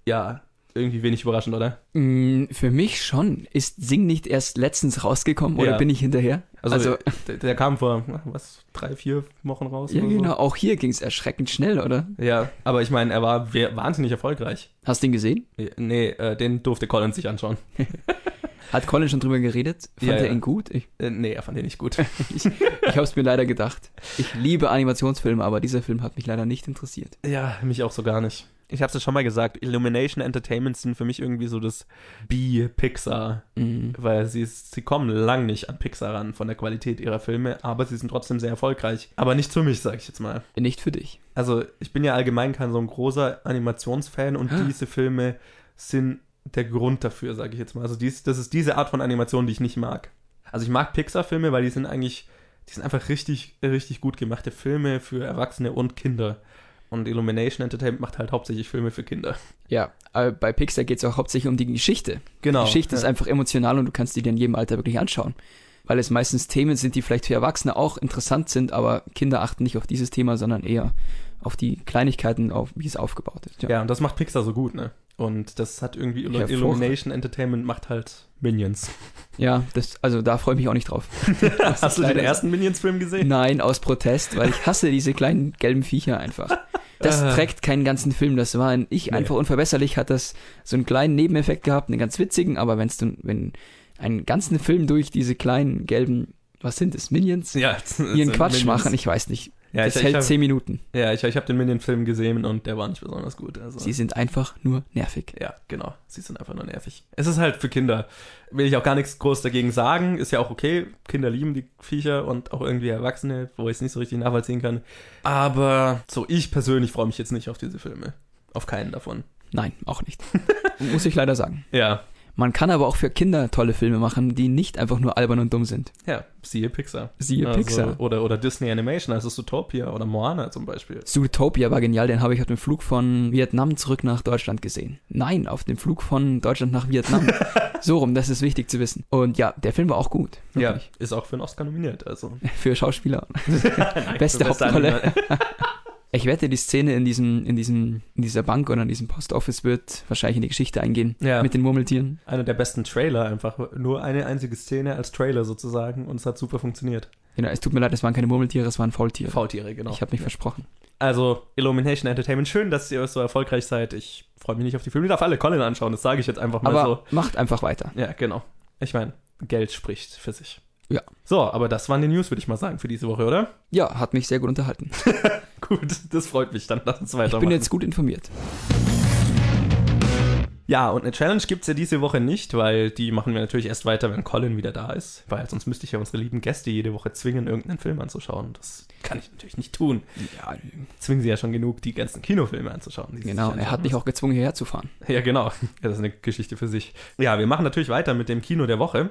Ja, irgendwie wenig überraschend, oder? Mm, Für mich schon. Ist Sing nicht erst letztens rausgekommen oder Ja. bin ich hinterher? Also, der, der kam vor, was, drei, vier Wochen raus? ja, oder so? genau. Auch hier ging es erschreckend schnell, oder? Ja, aber ich meine, er war wahnsinnig erfolgreich. Hast du ihn gesehen? Nee, äh, den durfte Collins sich anschauen. *laughs* Hat Colin schon drüber geredet? Fand Ja, er ja. ihn gut? Ich, Äh, nee, er fand den nicht gut. *laughs* ich, ich habe es mir leider gedacht. Ich liebe Animationsfilme, aber dieser Film hat mich leider nicht interessiert. ja, mich auch so gar nicht. Ich hab's ja schon mal gesagt, Illumination Entertainment sind für mich irgendwie so das B-Pixar. Mm. Weil sie, sie kommen lang nicht an Pixar ran von der Qualität ihrer Filme, aber sie sind trotzdem sehr erfolgreich. Aber nicht für mich, sag ich jetzt mal. Nicht für dich. Also ich bin ja allgemein kein so ein großer Animationsfan und Ah. diese Filme sind der Grund dafür, sage ich jetzt mal. Also dies, das ist diese Art von Animation, die ich nicht mag. Also ich mag Pixar-Filme, weil die sind eigentlich, die sind einfach richtig, richtig gut gemachte Filme für Erwachsene und Kinder. Und Illumination Entertainment macht halt hauptsächlich Filme für Kinder. Ja, bei Pixar geht es auch hauptsächlich um die Geschichte. Genau. Die Geschichte ist ja. einfach emotional und du kannst die dir in jedem Alter wirklich anschauen. Weil es meistens Themen sind, die vielleicht für Erwachsene auch interessant sind, aber Kinder achten nicht auf dieses Thema, sondern eher auf die Kleinigkeiten, auf wie es aufgebaut ist. Ja, und das macht Pixar so gut, ne? Und das hat irgendwie Hervorragend. Illumination Entertainment macht halt Minions. *laughs* ja das, also da freue ich mich auch nicht drauf. *laughs* Hast du den ersten Minions-Film gesehen? Nein, aus Protest, weil ich hasse diese kleinen gelben Viecher einfach. Das Ah. trägt keinen ganzen Film. Das war ein Ich Nee. einfach unverbesserlich, hat das so einen kleinen Nebeneffekt gehabt, einen ganz witzigen, aber wenn's du, wenn einen ganzen Film durch diese kleinen gelben, was sind es, Minions, Ja, *laughs* ihren Quatsch machen, ich weiß nicht. Ja, das ich, hält ich hab, zehn Minuten. ja, ich, ich habe den Minion-Film gesehen und der war nicht besonders gut. Also. Sie sind einfach nur nervig. Ja, genau. Sie sind einfach nur nervig. Es ist halt für Kinder. Will ich auch gar nichts groß dagegen sagen. Ist ja auch okay. Kinder lieben die Viecher und auch irgendwie Erwachsene, wo ich es nicht so richtig nachvollziehen kann. Aber so, ich persönlich freue mich jetzt nicht auf diese Filme. Auf keinen davon. Nein, auch nicht. *laughs* Muss ich leider sagen. Ja. Man kann aber auch für Kinder tolle Filme machen, die nicht einfach nur albern und dumm sind. Ja, siehe Pixar. Siehe Also, Pixar. Oder, oder Disney Animation, also Zootopia oder Moana zum Beispiel. Zootopia war genial, den habe ich auf dem Flug von Vietnam zurück nach Deutschland gesehen. Nein, auf dem Flug von Deutschland nach Vietnam. *laughs* so rum, das ist wichtig zu wissen. Und ja, der Film war auch gut. Ja, Wirklich. ist auch für einen Oscar nominiert. Also. *laughs* Für Schauspieler. *laughs* Beste Für Hauptrolle. Ich wette, die Szene in diesem, in diesem, in dieser Bank oder in diesem Postoffice wird wahrscheinlich in die Geschichte eingehen. Ja. Mit den Murmeltieren. Einer der besten Trailer einfach. Nur eine einzige Szene als Trailer sozusagen und es hat super funktioniert. Genau, es tut mir leid, es waren keine Murmeltiere, es waren Faultiere. Faultiere, genau. Ich habe mich versprochen. Also, Illumination Entertainment, schön, dass ihr so erfolgreich seid. Ich freue mich nicht auf die Filme. Ich darf alle Colin anschauen, das sage ich jetzt einfach mal Aber macht einfach weiter. so. Ja, genau. Ich meine, Geld spricht für sich. Ja. So, aber das waren die News, würde ich mal sagen, für diese Woche, oder? Ja, hat mich sehr gut unterhalten. *laughs* Gut, das freut mich. Dann lass uns Ich weitermachen. bin jetzt gut informiert. Ja, und eine Challenge gibt es ja diese Woche nicht, weil die machen wir natürlich erst weiter, wenn Colin wieder da ist. Weil sonst müsste ich ja unsere lieben Gäste jede Woche zwingen, irgendeinen Film anzuschauen. Das kann ich natürlich nicht tun. Ja, Zwingen sie ja schon genug, die ganzen Kinofilme anzuschauen. genau. Er hat mich auch gezwungen, hierher zu fahren. Ja, genau. Ja, das ist eine Geschichte für sich. Ja, wir machen natürlich weiter mit dem Kino der Woche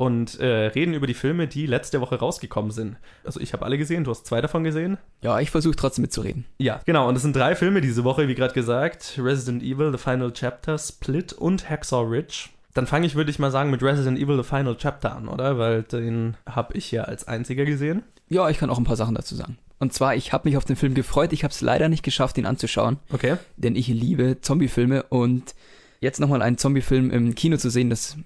und äh, reden über die Filme, die letzte Woche rausgekommen sind. Also ich habe alle gesehen, du hast zwei davon gesehen. Ja, ich versuche trotzdem mitzureden. Ja, genau. Und es sind drei Filme diese Woche, wie gerade gesagt. Resident Evil, The Final Chapter, Split und Hacksaw Ridge. Dann fange ich, würde ich mal sagen, mit Resident Evil, The Final Chapter an, oder? Weil den habe ich ja als einziger gesehen. Ja, ich kann auch ein paar Sachen dazu sagen. Und zwar, ich habe mich auf den Film gefreut. Ich habe es leider nicht geschafft, ihn anzuschauen, Okay. denn ich liebe Zombiefilme und jetzt nochmal einen Zombiefilm im Kino zu sehen, das,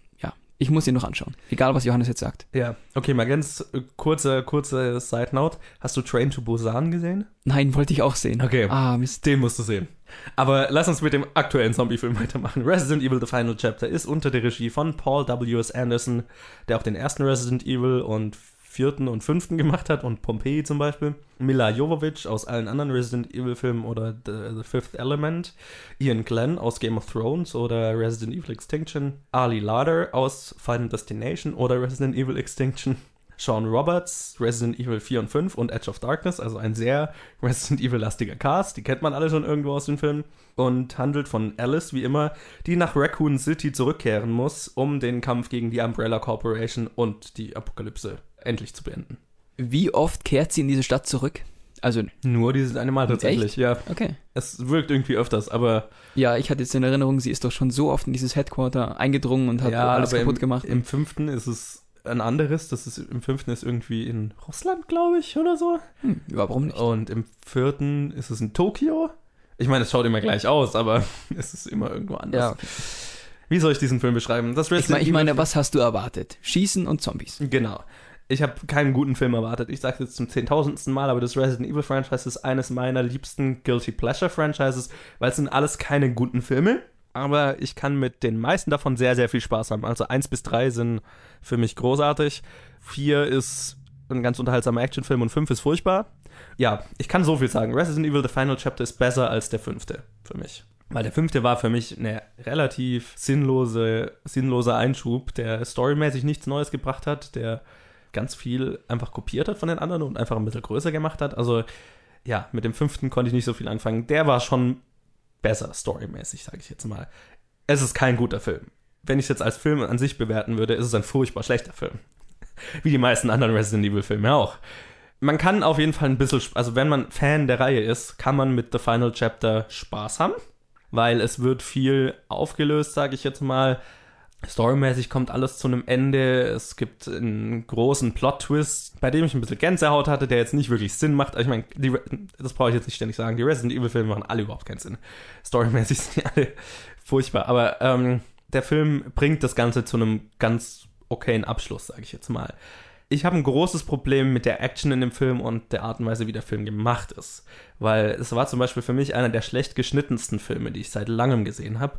ich muss ihn noch anschauen. Egal, was Johannes jetzt sagt. Ja. Okay, mal ganz äh, kurze, kurze Side Note. Hast du Train to Busan gesehen? Nein, wollte ich auch sehen. Okay. Ah, Mist. Den musst du sehen. Aber lass uns mit dem aktuellen Zombie-Film *laughs* weitermachen. Resident Evil The Final Chapter ist unter der Regie von Paul W.S. Anderson, der auch den ersten Resident Evil und vierten und fünften gemacht hat und Pompeii zum Beispiel. Mila Jovovich aus allen anderen Resident Evil-Filmen oder The, The Fifth Element. Ian Glenn aus Game of Thrones oder Resident Evil Extinction. Ali Larder aus Final Destination oder Resident Evil Extinction. Sean Roberts, Resident Evil 4 und 5 und Edge of Darkness, also ein sehr Resident Evil-lastiger Cast. Die kennt man alle schon irgendwo aus den Filmen. Und handelt von Alice, wie immer, die nach Raccoon City zurückkehren muss, um den Kampf gegen die Umbrella Corporation und die Apokalypse endlich zu beenden. Wie oft kehrt sie in diese Stadt zurück? Also, Nur dieses eine Mal tatsächlich, ja. okay. Es wirkt irgendwie öfters, aber Ja, ich hatte jetzt in Erinnerung, sie ist doch schon so oft in dieses Headquarter eingedrungen und hat ja, alles kaputt im, gemacht. Im fünften ist es ein anderes. Das ist im fünften ist irgendwie in Russland, glaube ich, oder so. Hm, warum nicht? Und im vierten ist es in Tokio. Ich meine, es schaut immer gleich aus, aber *laughs* es ist immer irgendwo anders. Ja. Wie soll ich diesen Film beschreiben? Das ich, mein, ich meine, was hast du erwartet? Schießen und Zombies. Genau. Ich habe keinen guten Film erwartet. Ich sage es jetzt zum zehntausendsten Mal, aber das Resident Evil Franchise ist eines meiner liebsten Guilty Pleasure Franchises, weil es sind alles keine guten Filme. Aber ich kann mit den meisten davon sehr, sehr viel Spaß haben. Also eins bis drei sind für mich großartig. Vier ist ein ganz unterhaltsamer Actionfilm und fünf ist furchtbar. Ja, ich kann so viel sagen. Resident Evil The Final Chapter ist besser als der fünfte für mich. Weil der fünfte war für mich eine relativ sinnlose, sinnloser Einschub, der storymäßig nichts Neues gebracht hat, der ganz viel einfach kopiert hat von den anderen und einfach ein bisschen größer gemacht hat. Also ja, mit dem fünften konnte ich nicht so viel anfangen. Der war schon besser storymäßig, sage ich jetzt mal. Es ist kein guter Film. Wenn ich es jetzt als Film an sich bewerten würde, ist es ein furchtbar schlechter Film. *laughs* Wie die meisten anderen Resident Evil Filme auch. Man kann auf jeden Fall ein bisschen, also wenn man Fan der Reihe ist, kann man mit The Final Chapter Spaß haben, weil es wird viel aufgelöst, sage ich jetzt mal. Storymäßig kommt alles zu einem Ende. Es gibt einen großen Plot-Twist, bei dem ich ein bisschen Gänsehaut hatte, der jetzt nicht wirklich Sinn macht. Ich meine, das brauche ich jetzt nicht ständig sagen. Die Resident Evil-Filme machen alle überhaupt keinen Sinn. Storymäßig *laughs* sind die alle furchtbar. Aber ähm, der Film bringt das Ganze zu einem ganz okayen Abschluss, sage ich jetzt mal. Ich habe ein großes Problem mit der Action in dem Film und der Art und Weise, wie der Film gemacht ist. Weil es war zum Beispiel für mich einer der schlecht geschnittensten Filme, die ich seit langem gesehen habe.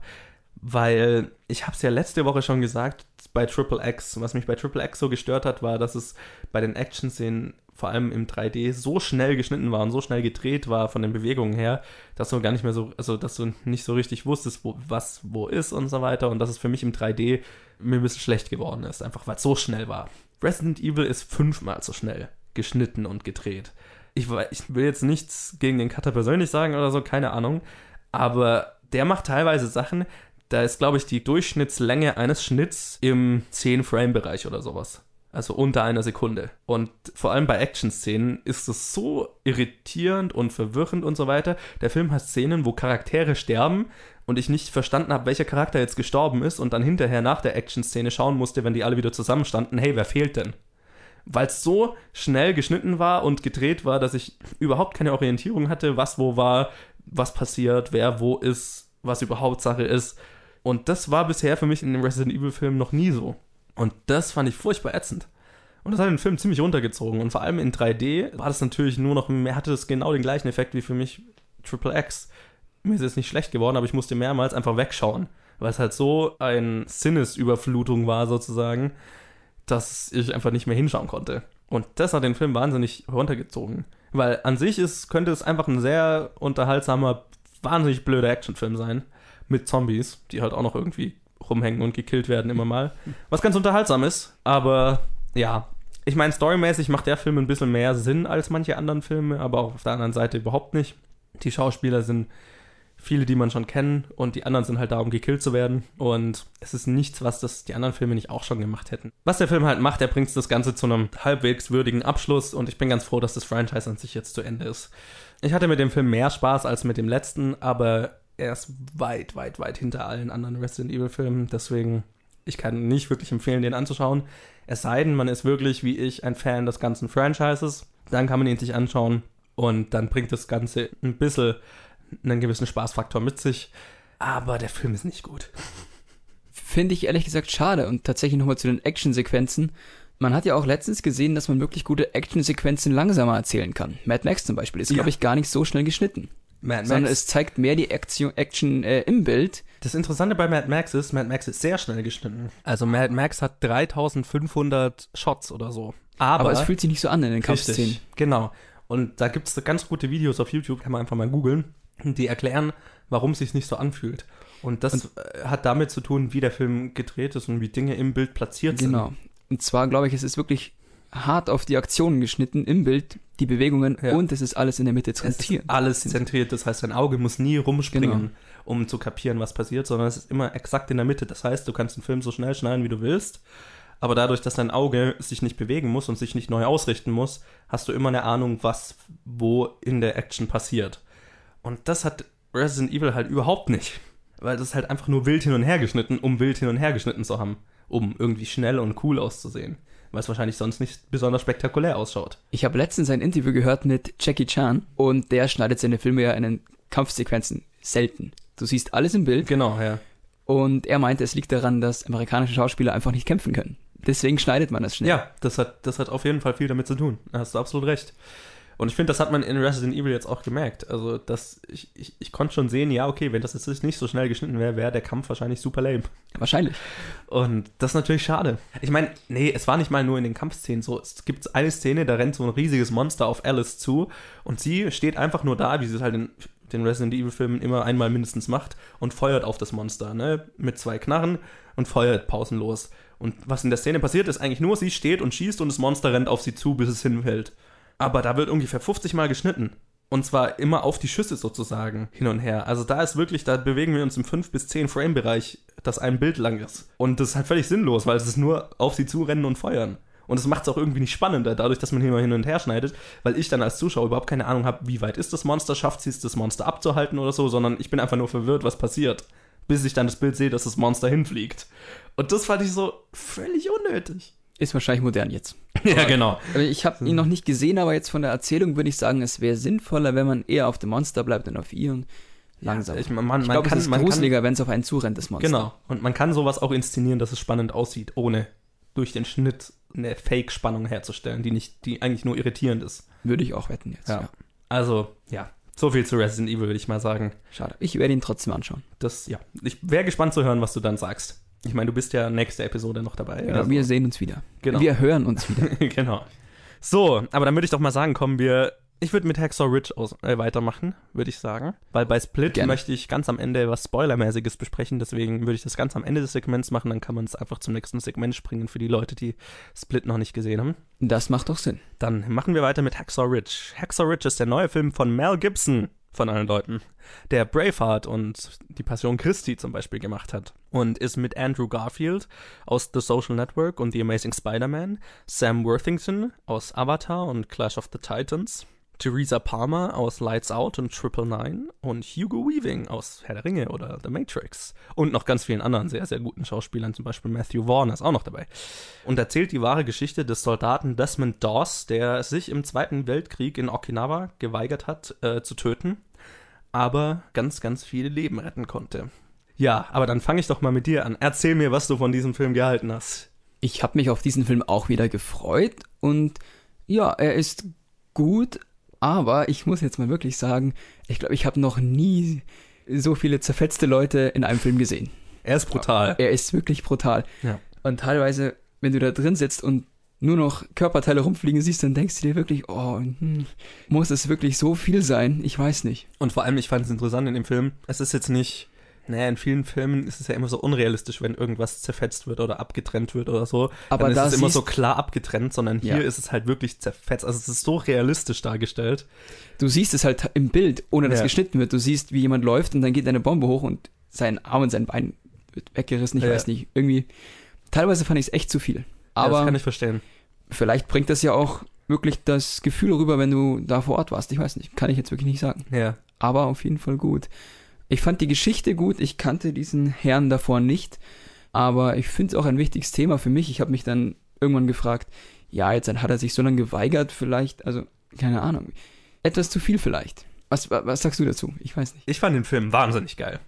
Weil ich habe es ja letzte Woche schon gesagt bei Triple X. Was mich bei Triple X so gestört hat, war, dass es bei den Action-Szenen vor allem im 3D so schnell geschnitten war und so schnell gedreht war von den Bewegungen her, dass du gar nicht mehr so, also dass du nicht so richtig wusstest, wo, was wo ist und so weiter. Und dass es für mich im 3D mir ein bisschen schlecht geworden ist, einfach weil es so schnell war. Resident Evil ist fünfmal so schnell geschnitten und gedreht. Ich, ich will jetzt nichts gegen den Cutter persönlich sagen oder so, keine Ahnung. Aber der macht teilweise Sachen, da ist, glaube ich, die Durchschnittslänge eines Schnitts im 10-Frame-Bereich oder sowas. Also unter einer Sekunde. Und vor allem bei Action-Szenen ist es so irritierend und verwirrend und so weiter. Der Film hat Szenen, wo Charaktere sterben und ich nicht verstanden habe, welcher Charakter jetzt gestorben ist und dann hinterher nach der Action-Szene schauen musste, wenn die alle wieder zusammenstanden, hey, wer fehlt denn? Weil es so schnell geschnitten war und gedreht war, dass ich überhaupt keine Orientierung hatte, was wo war, was passiert, wer wo ist, was überhaupt Sache ist. Und das war bisher für mich in dem Resident Evil-Film noch nie so. Und das fand ich furchtbar ätzend. Und das hat den Film ziemlich runtergezogen. Und vor allem in 3D war das natürlich nur noch, mehr hatte das genau den gleichen Effekt wie für mich Triple X. Mir ist es nicht schlecht geworden, aber ich musste mehrmals einfach wegschauen. Weil es halt so ein Sinnesüberflutung war, sozusagen, dass ich einfach nicht mehr hinschauen konnte. Und das hat den Film wahnsinnig runtergezogen. Weil an sich ist, könnte es einfach ein sehr unterhaltsamer, wahnsinnig blöder Actionfilm sein. Mit Zombies, die halt auch noch irgendwie rumhängen und gekillt werden immer mal. Was ganz unterhaltsam ist, aber ja. Ich meine, storymäßig macht der Film ein bisschen mehr Sinn als manche anderen Filme, aber auch auf der anderen Seite überhaupt nicht. Die Schauspieler sind viele, die man schon kennt und die anderen sind halt da, um gekillt zu werden. Und es ist nichts, was das die anderen Filme nicht auch schon gemacht hätten. Was der Film halt macht, er bringt das Ganze zu einem halbwegs würdigen Abschluss und ich bin ganz froh, dass das Franchise an sich jetzt zu Ende ist. Ich hatte mit dem Film mehr Spaß als mit dem letzten, aber er ist weit, weit, weit hinter allen anderen Resident Evil Filmen. Deswegen, ich kann nicht wirklich empfehlen, den anzuschauen. Es sei denn, man ist wirklich, wie ich, ein Fan des ganzen Franchises. Dann kann man ihn sich anschauen und dann bringt das Ganze ein bisschen einen gewissen Spaßfaktor mit sich. Aber der Film ist nicht gut. Finde ich ehrlich gesagt schade. Und tatsächlich nochmal zu den Actionsequenzen. Man hat ja auch letztens gesehen, dass man wirklich gute Actionsequenzen langsamer erzählen kann. Mad Max zum Beispiel ist, ja. glaube ich, gar nicht so schnell geschnitten. Mad sondern es zeigt mehr die Action, Action äh, im Bild. Das Interessante bei Mad Max ist, Mad Max ist sehr schnell geschnitten. Also Mad Max hat 3500 Shots oder so. Aber, Aber es fühlt sich nicht so an in den Kampfszenen. Genau. Und da gibt es ganz gute Videos auf YouTube, kann man einfach mal googeln, die erklären, warum es sich nicht so anfühlt. Und das und, äh, hat damit zu tun, wie der Film gedreht ist und wie Dinge im Bild platziert genau. sind. Genau. Und zwar glaube ich, es ist wirklich hart auf die Aktionen geschnitten im Bild, die Bewegungen ja. und es ist alles in der Mitte zentriert. alles zentriert, das heißt, dein Auge muss nie rumspringen, genau. um zu kapieren, was passiert, sondern es ist immer exakt in der Mitte. Das heißt, du kannst den Film so schnell schneiden, wie du willst, aber dadurch, dass dein Auge sich nicht bewegen muss und sich nicht neu ausrichten muss, hast du immer eine Ahnung, was wo in der Action passiert. Und das hat Resident Evil halt überhaupt nicht. Weil das ist halt einfach nur wild hin und her geschnitten, um wild hin und her geschnitten zu haben. Um irgendwie schnell und cool auszusehen weil es wahrscheinlich sonst nicht besonders spektakulär ausschaut. Ich habe letztens ein Interview gehört mit Jackie Chan und der schneidet seine Filme ja in den Kampfsequenzen selten. Du siehst alles im Bild. Genau, ja. Und er meinte, es liegt daran, dass amerikanische Schauspieler einfach nicht kämpfen können. Deswegen schneidet man das schnell. Ja, das hat, das hat auf jeden Fall viel damit zu tun. Da hast du absolut recht. Und ich finde, das hat man in Resident Evil jetzt auch gemerkt. Also, dass ich, ich, ich konnte schon sehen, ja, okay, wenn das jetzt nicht so schnell geschnitten wäre, wäre der Kampf wahrscheinlich super lame. Wahrscheinlich. Und das ist natürlich schade. Ich meine, nee, es war nicht mal nur in den Kampfszenen so. Es gibt eine Szene, da rennt so ein riesiges Monster auf Alice zu und sie steht einfach nur da, wie sie es halt in den Resident Evil-Filmen immer einmal mindestens macht und feuert auf das Monster, ne? Mit zwei Knarren und feuert pausenlos. Und was in der Szene passiert, ist eigentlich nur, sie steht und schießt und das Monster rennt auf sie zu, bis es hinfällt aber da wird ungefähr 50 Mal geschnitten. Und zwar immer auf die Schüsse sozusagen hin und her. Also da ist wirklich, da bewegen wir uns im 5 bis 10 Frame-Bereich, das ein Bild lang ist. Und das ist halt völlig sinnlos, weil es ist nur auf sie zurennen und feuern. Und es macht es auch irgendwie nicht spannender, dadurch, dass man immer hin und her schneidet, weil ich dann als Zuschauer überhaupt keine Ahnung habe, wie weit ist das Monster, schafft sie es, das Monster abzuhalten oder so, sondern ich bin einfach nur verwirrt, was passiert, bis ich dann das Bild sehe, dass das Monster hinfliegt. Und das fand ich so völlig unnötig. Ist wahrscheinlich modern jetzt. *laughs* ja, genau. Ich habe ihn noch nicht gesehen, aber jetzt von der Erzählung würde ich sagen, es wäre sinnvoller, wenn man eher auf dem Monster bleibt und auf ihr und langsam. Ja, ich man, ich glaube, es ist gruseliger, wenn es auf einen zurennt, das Monster. Genau. Und man kann sowas auch inszenieren, dass es spannend aussieht, ohne durch den Schnitt eine Fake-Spannung herzustellen, die nicht, die eigentlich nur irritierend ist. Würde ich auch wetten jetzt. Ja. ja. Also, ja. So viel zu Resident Evil, würde ich mal sagen. Schade. Ich werde ihn trotzdem anschauen. Das, ja. Ich wäre gespannt zu hören, was du dann sagst. Ich meine, du bist ja nächste Episode noch dabei. Genau, also. wir sehen uns wieder. Genau. Wir hören uns *laughs* wieder. genau. So, aber dann würde ich doch mal sagen, kommen wir. Ich würde mit Hacksaw Ridge aus, äh, weitermachen, würde ich sagen. Weil bei Split Gerne. möchte ich ganz am Ende was Spoilermäßiges besprechen. Deswegen würde ich das ganz am Ende des Segments machen. Dann kann man es einfach zum nächsten Segment springen für die Leute, die Split noch nicht gesehen haben. Das macht doch Sinn. Dann machen wir weiter mit Hacksaw Ridge. Hacksaw Ridge ist der neue Film von Mel Gibson, von allen Leuten, der Braveheart und die Passion Christi zum Beispiel gemacht hat. Und ist mit Andrew Garfield aus The Social Network und The Amazing Spider-Man, Sam Worthington aus Avatar und Clash of the Titans, Theresa Palmer aus Lights Out und Triple Nine und Hugo Weaving aus Herr der Ringe oder The Matrix und noch ganz vielen anderen sehr, sehr guten Schauspielern, zum Beispiel Matthew Vaughn ist auch noch dabei. Und erzählt die wahre Geschichte des Soldaten Desmond Doss, der sich im Zweiten Weltkrieg in Okinawa geweigert hat äh, zu töten, aber ganz, ganz viele Leben retten konnte. Ja, aber dann fange ich doch mal mit dir an. Erzähl mir, was du von diesem Film gehalten hast. Ich habe mich auf diesen Film auch wieder gefreut und ja, er ist gut, aber ich muss jetzt mal wirklich sagen, ich glaube, ich habe noch nie so viele zerfetzte Leute in einem Film gesehen. Er ist brutal. Er ist wirklich brutal. Ja. Und teilweise, wenn du da drin sitzt und nur noch Körperteile rumfliegen siehst, dann denkst du dir wirklich, oh, hm, muss es wirklich so viel sein? Ich weiß nicht. Und vor allem, ich fand es interessant in dem Film, es ist jetzt nicht, naja, in vielen Filmen ist es ja immer so unrealistisch, wenn irgendwas zerfetzt wird oder abgetrennt wird oder so. Aber dann da ist es immer so klar abgetrennt, sondern hier Ja. ist es halt wirklich zerfetzt. Also es ist so realistisch dargestellt. Du siehst es halt im Bild, ohne dass Ja. geschnitten wird. Du siehst, wie jemand läuft und dann geht eine Bombe hoch und sein Arm und sein Bein wird weggerissen. Ich Ja. weiß nicht. Irgendwie, teilweise fand ich es echt zu viel. Ja, Aber das kann ich verstehen. vielleicht bringt das ja auch wirklich das Gefühl rüber, wenn du da vor Ort warst. Ich weiß nicht. Kann ich jetzt wirklich nicht sagen. Ja. aber auf jeden Fall gut. Ich fand die Geschichte gut, ich kannte diesen Herrn davor nicht, aber ich finde es auch ein wichtiges Thema für mich. Ich habe mich dann irgendwann gefragt, ja, jetzt hat er sich so lange geweigert, vielleicht, also keine Ahnung. Etwas zu viel vielleicht. Was, wa- was sagst du dazu? Ich weiß nicht. Ich fand den Film wahnsinnig geil.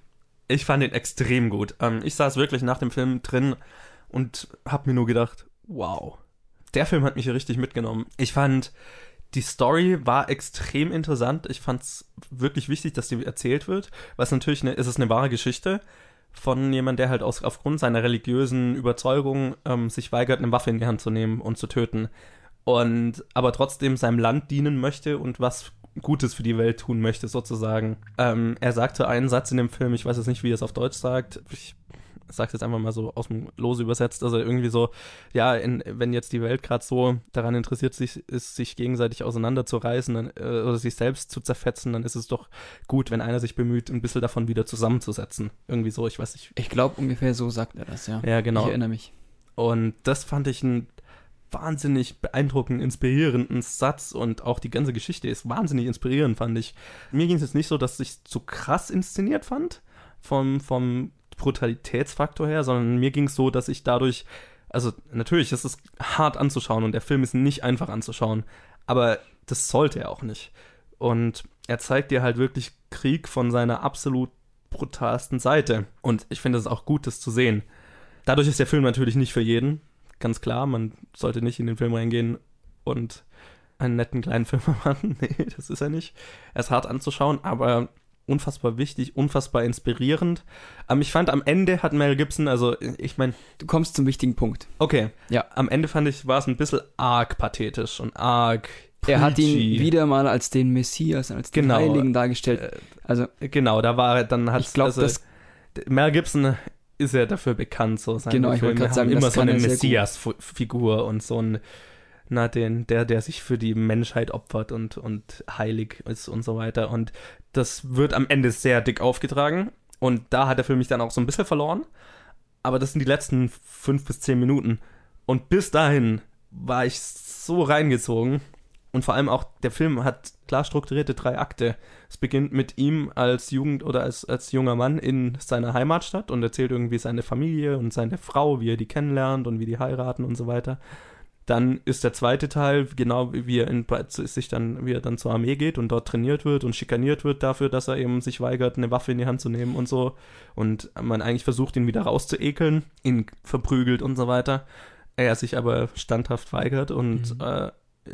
Ich fand den extrem gut. Ähm, ich saß wirklich nach dem Film drin und hab mir nur gedacht, wow. Der Film hat mich hier richtig mitgenommen. Ich fand, die Story war extrem interessant. Ich fand es wirklich wichtig, dass die erzählt wird, es natürlich eine, es ist eine wahre Geschichte von jemand, der halt aus, aufgrund seiner religiösen Überzeugung ähm, sich weigert, eine Waffe in die Hand zu nehmen und zu töten. Und aber trotzdem seinem Land dienen möchte und was Gutes für die Welt tun möchte, sozusagen. Ähm, er sagte einen Satz in dem Film, ich weiß jetzt nicht, wie er es auf Deutsch sagt. Ich sag's jetzt einfach mal so aus dem Lose übersetzt, also irgendwie so, ja, in, wenn jetzt die Welt gerade so daran interessiert sich, ist, sich gegenseitig auseinanderzureißen dann, äh, oder sich selbst zu zerfetzen, dann ist es doch gut, wenn einer sich bemüht, ein bisschen davon wieder zusammenzusetzen. Irgendwie so, ich weiß nicht. Ich glaube, ungefähr so sagt er das, ja. Ja, genau. Ich erinnere mich. Und das fand ich einen wahnsinnig beeindruckenden, inspirierenden Satz und auch die ganze Geschichte ist wahnsinnig inspirierend, fand ich. Mir ging es jetzt nicht so, dass ich zu krass inszeniert fand, vom, vom Brutalitätsfaktor her, sondern mir ging es so, dass ich dadurch, also natürlich ist es hart anzuschauen und der Film ist nicht einfach anzuschauen, aber das sollte er auch nicht. Und er zeigt dir halt wirklich Krieg von seiner absolut brutalsten Seite. Und ich finde es auch gut, das zu sehen. Dadurch ist der Film natürlich nicht für jeden. Ganz klar, man sollte nicht in den Film reingehen und einen netten kleinen *laughs* Film machen. nee, das ist er nicht. Er ist hart anzuschauen, aber unfassbar wichtig, unfassbar inspirierend. Ähm, ich fand am Ende hat Mel Gibson, also ich meine, Du kommst zum wichtigen Punkt. okay, Ja. am Ende fand ich, war es ein bisschen arg pathetisch und arg Er hat ihn preachy. wieder mal als den Messias, als den Genau. Heiligen dargestellt. Äh, Also, Genau, da war er, dann hat ich glaube, also, das Mel Gibson ist ja dafür bekannt, so seine Genau, ich wollte grad sagen, immer so eine. Messias-Figur und so ein, na, den, der, der sich für die Menschheit opfert und, und heilig ist und so weiter. Und das wird am Ende sehr dick aufgetragen. Und da hat er für mich dann auch so ein bisschen verloren. Aber das sind die letzten fünf bis zehn Minuten. Und bis dahin war ich so reingezogen. Und vor allem auch, der Film hat klar strukturierte drei Akte. Es beginnt mit ihm als Jugend oder als, als junger Mann in seiner Heimatstadt und erzählt irgendwie seine Familie und seine Frau, wie er die kennenlernt und wie die heiraten und so weiter. Dann ist der zweite Teil, genau wie er in, sich dann, wie er dann zur Armee geht und dort trainiert wird und schikaniert wird dafür, dass er eben sich weigert, eine Waffe in die Hand zu nehmen und so. Und man eigentlich versucht, ihn wieder rauszuekeln, ihn verprügelt und so weiter. Er sich aber standhaft weigert und Mhm. äh,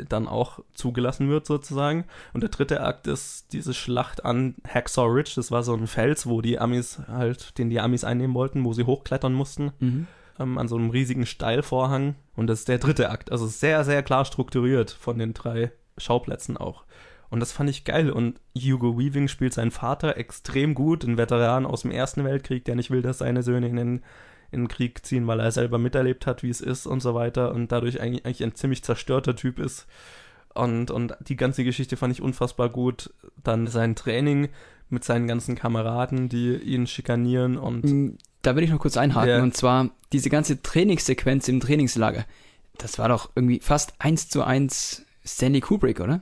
dann auch zugelassen wird sozusagen. Und der dritte Akt ist diese Schlacht an Hacksaw Ridge. Das war so ein Fels, wo die Amis halt, den die Amis einnehmen wollten, wo sie hochklettern mussten. mhm. Ähm, an so einem riesigen Steilvorhang. Und das ist der dritte Akt. Also sehr, sehr klar strukturiert von den drei Schauplätzen auch. Und das fand ich geil. Und Hugo Weaving spielt seinen Vater extrem gut, ein Veteran aus dem Ersten Weltkrieg, der nicht will, dass seine Söhne in den, in den Krieg ziehen, weil er selber miterlebt hat, wie es ist und so weiter. Und dadurch eigentlich, eigentlich ein ziemlich zerstörter Typ ist. Und, und die ganze Geschichte fand ich unfassbar gut. Dann sein Training mit seinen ganzen Kameraden, die ihn schikanieren und. Da will ich noch kurz einhaken. Ja. Und zwar diese ganze Trainingssequenz im Trainingslager. Das war doch irgendwie fast eins zu eins Stanley Kubrick, oder?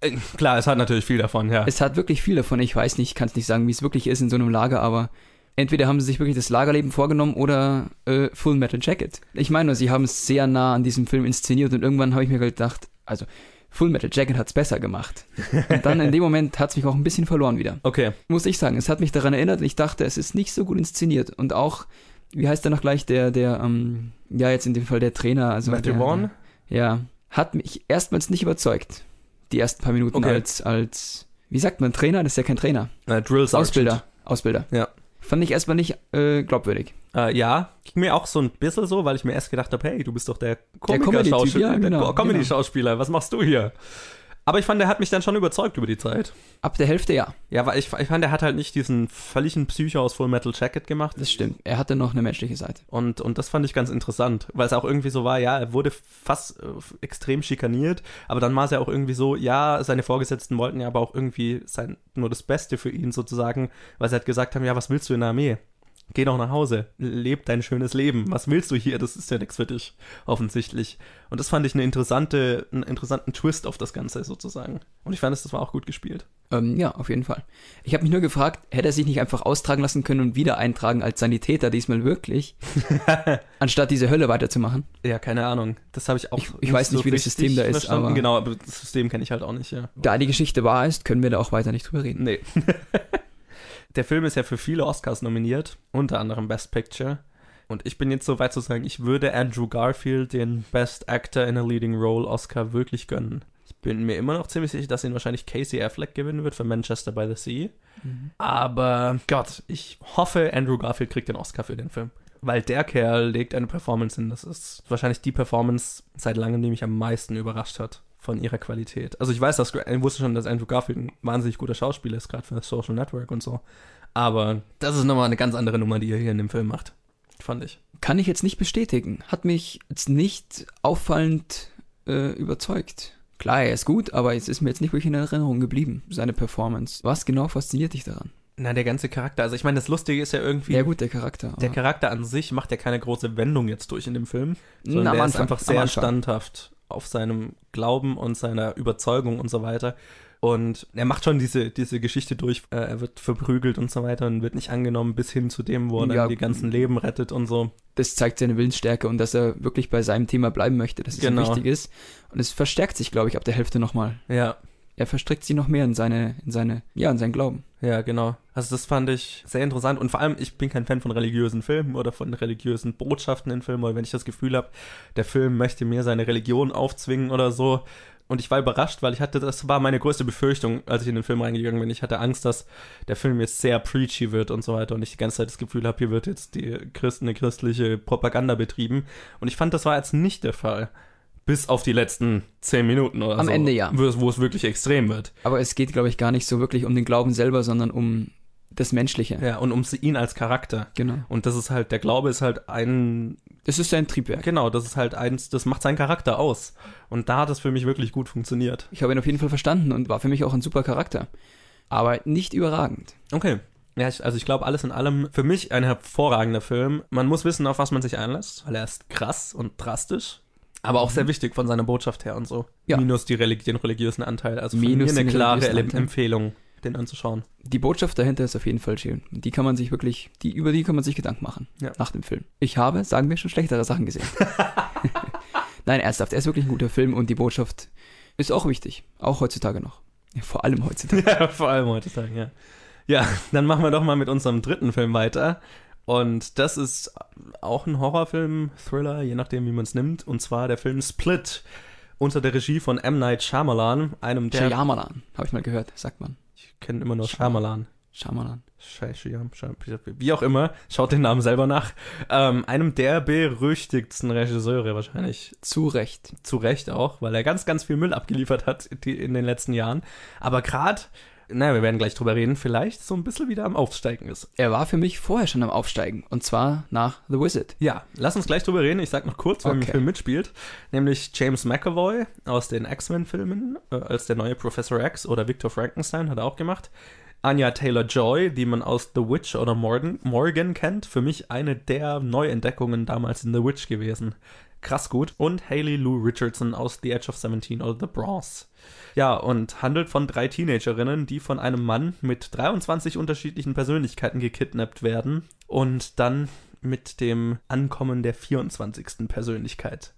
Äh, klar, es hat natürlich viel davon, ja. Es hat wirklich viel davon. Ich weiß nicht, ich kann es nicht sagen, wie es wirklich ist in so einem Lager, aber entweder haben sie sich wirklich das Lagerleben vorgenommen oder äh, Full Metal Jacket. Ich meine nur, sie haben es sehr nah an diesem Film inszeniert und irgendwann habe ich mir gedacht, also Full Metal Jacket hat es besser gemacht. Und dann in dem Moment hat es mich auch ein bisschen verloren wieder. Okay. Muss ich sagen. Es hat mich daran erinnert und ich dachte, es ist nicht so gut inszeniert. Und auch, wie heißt der noch gleich, der, der, ähm, ja, jetzt in dem Fall der Trainer, also Matthew Vaughn? Ja, hat mich erstmals nicht überzeugt. Die ersten paar Minuten Okay. als, als, wie sagt man, Trainer? Das ist ja kein Trainer. Äh, Drill Sergeant. Ausbilder. Ausbilder. Ja. Fand ich erstmal nicht äh, glaubwürdig. Äh, ja, ging mir auch so ein bisschen so, weil ich mir erst gedacht habe, hey, du bist doch der Komiker-Schauspieler, ja, genau, der Comedy-Schauspieler, was machst du hier? Aber ich fand, der hat mich dann schon überzeugt über die Zeit. Ab der Hälfte ja, Ja, weil ich, ich fand, der hat halt nicht diesen völligen Psycho aus Full Metal Jacket gemacht. das stimmt. Er hatte noch eine menschliche Seite. Und, und das fand ich ganz interessant, weil es auch irgendwie so war, ja, er wurde fast äh, extrem schikaniert, aber dann war es ja auch irgendwie so, ja, seine Vorgesetzten wollten ja aber auch irgendwie sein, nur das Beste für ihn sozusagen, weil sie halt gesagt haben, ja, was willst du in der Armee? Geh doch nach Hause, leb dein schönes Leben. Was willst du hier? Das ist ja nichts für dich, offensichtlich. Und das fand ich eine interessante, einen interessanten Twist auf das Ganze sozusagen. Und ich fand, es, das war auch gut gespielt. Ähm, ja, auf jeden Fall. Ich habe mich nur gefragt, hätte er sich nicht einfach austragen lassen können und wieder eintragen als Sanitäter diesmal wirklich, *laughs* anstatt diese Hölle weiterzumachen? Ja, keine Ahnung. Das habe ich auch. Ich- ich weiß nicht, wie das System da ist, aber- Genau, aber das System kenne ich halt auch nicht, ja. Da die Geschichte wahr ist, können wir da auch weiter nicht drüber reden. Nee. *laughs* Der Film ist ja für viele Oscars nominiert, unter anderem Best Picture. Und ich bin jetzt so weit zu sagen, ich würde Andrew Garfield den Best Actor in a Leading Role Oscar wirklich gönnen. Ich bin mir immer noch ziemlich sicher, dass ihn wahrscheinlich Casey Affleck gewinnen wird für Manchester by the Sea. Aber Gott, ich hoffe, Andrew Garfield kriegt den Oscar für den Film. Weil der Kerl legt eine Performance hin. Das ist wahrscheinlich die Performance seit langem, die mich am meisten überrascht hat von ihrer Qualität. Also ich weiß, dass ich wusste schon, dass Andrew Garfield ein wahnsinnig guter Schauspieler ist, gerade für das Social Network und so. Aber das ist nochmal eine ganz andere Nummer, die er hier in dem Film macht. Fand ich. Kann ich jetzt nicht bestätigen. Hat mich jetzt nicht auffallend äh, überzeugt. Klar, er ist gut, aber es ist mir jetzt nicht wirklich in Erinnerung geblieben, seine Performance. Was genau fasziniert dich daran? Na, der ganze Charakter. Also ich meine, das Lustige ist ja irgendwie, Ja gut, der Charakter. der Charakter an sich macht ja keine große Wendung jetzt durch in dem Film. Na, Sondern am der ist Anfang, einfach am sehr standhaft auf seinem Glauben und seiner Überzeugung und so weiter. Und er macht schon diese, diese Geschichte durch. Äh, Er wird verprügelt und so weiter und wird nicht angenommen, bis hin zu dem, wo er Ja. dann die ganzen Leben rettet und so. das zeigt seine Willensstärke und dass er wirklich bei seinem Thema bleiben möchte, dass es ihm Genau. wichtig ist. Und es verstärkt sich, glaube ich, ab der Hälfte nochmal. Ja, Er verstrickt sich noch mehr in seine, in seine, ja, in seinen Glauben. ja, genau. Also das fand ich sehr interessant. Und vor allem, ich bin kein Fan von religiösen Filmen oder von religiösen Botschaften in Filmen, oder wenn ich das Gefühl habe, der Film möchte mir seine Religion aufzwingen oder so. Und ich war überrascht, weil ich hatte, das war meine größte Befürchtung, als ich in den Film reingegangen bin. Ich hatte Angst, dass der Film jetzt sehr preachy wird und so weiter und ich die ganze Zeit das Gefühl habe, hier wird jetzt die Christen, eine christliche Propaganda betrieben. Und ich fand, das war jetzt nicht der Fall. Bis auf die letzten zehn Minuten oder Am so. Ende ja. Wo es, wo es wirklich extrem wird. Aber es geht, glaube ich, gar nicht so wirklich um den Glauben selber, sondern um das Menschliche. Ja, und um ihn als Charakter. Genau. Und das ist halt, der Glaube ist halt ein, Das ist sein Triebwerk. genau, das ist halt eins, das macht seinen Charakter aus. Und da hat es für mich wirklich gut funktioniert. Ich habe ihn auf jeden Fall verstanden und war für mich auch ein super Charakter. Aber nicht überragend. Okay. Ja, ich, also ich glaube, alles in allem für mich ein hervorragender Film. Man muss wissen, auf was man sich einlässt, weil er ist krass und drastisch. Aber auch sehr wichtig von seiner Botschaft her und so. Mhm. Ja. Minus die Relig den religiösen Anteil. Also Minus mir eine klare. Empfehlung, den anzuschauen. Die Botschaft dahinter ist auf jeden Fall schön. Die kann man sich wirklich, die, über die kann man sich Gedanken machen. Ja. Nach dem Film. Ich habe, sagen wir, schon schlechtere Sachen gesehen. *laughs* *laughs* Nein, ernsthaft. Er ist wirklich ein guter Film und die Botschaft ist auch wichtig. Auch heutzutage noch. Ja, vor allem heutzutage. *laughs* Ja, vor allem heutzutage, ja. Ja, dann machen wir doch mal mit unserem dritten Film weiter. Und das ist auch ein Horrorfilm, Thriller, je nachdem, wie man es nimmt. Und zwar der Film Split unter der Regie von M. Night Shyamalan, einem der... Shyamalan, habe ich mal gehört, sagt man. Ich kenne immer nur Shyamalan. Shyamalan. Shyamalan, wie auch immer, schaut den Namen selber nach. Ähm, einem der berüchtigsten Regisseure wahrscheinlich. Zu Recht. Zu Recht auch, weil er ganz, ganz viel Müll abgeliefert hat in den letzten Jahren. Aber gerade naja, wir werden gleich drüber reden, vielleicht so ein bisschen wieder am Aufsteigen ist. Er war für mich vorher schon am Aufsteigen und zwar nach The Wizard. Ja, lass uns gleich drüber reden. Ich sag noch kurz, wer okay. im Film mitspielt, nämlich James McAvoy aus den X-Men-Filmen äh, als der neue Professor X oder Victor Frankenstein hat er auch gemacht. Anya Taylor-Joy, die man aus The Witch oder Morgan, Morgan kennt, für mich eine der Neuentdeckungen damals in The Witch gewesen. Krass gut. Und Haley Lou Richardson aus The Edge of 17 oder The Bronze. Ja, und handelt von drei Teenagerinnen, die von einem Mann mit 23 unterschiedlichen Persönlichkeiten gekidnappt werden und dann mit dem Ankommen der 24. Persönlichkeit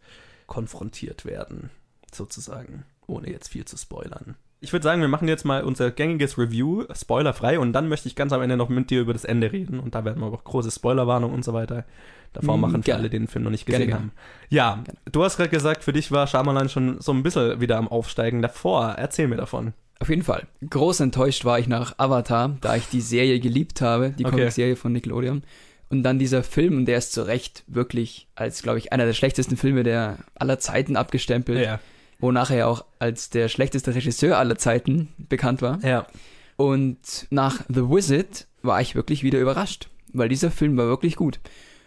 konfrontiert werden, sozusagen, ohne jetzt viel zu spoilern. Ich würde sagen, wir machen jetzt mal unser gängiges Review, spoilerfrei, und dann möchte ich ganz am Ende noch mit dir über das Ende reden. Und da werden wir auch große Spoilerwarnung und so weiter davor mm, machen, für alle, die den Film noch nicht gesehen gerne, haben. Ja, gerne. du hast gerade gesagt, für dich war Shyamalan schon so ein bisschen wieder am Aufsteigen davor. Erzähl mir davon. Auf jeden Fall. Groß enttäuscht war ich nach Avatar, da ich die Serie geliebt habe, die okay. Comic-Serie von Nickelodeon. Und dann dieser Film, der ist zu Recht wirklich als, glaube ich, einer der schlechtesten Filme der aller Zeiten abgestempelt. Ja wonach er auch als der schlechteste Regisseur aller Zeiten bekannt war. Ja. Und nach The Wizard war ich wirklich wieder überrascht, weil dieser Film war wirklich gut.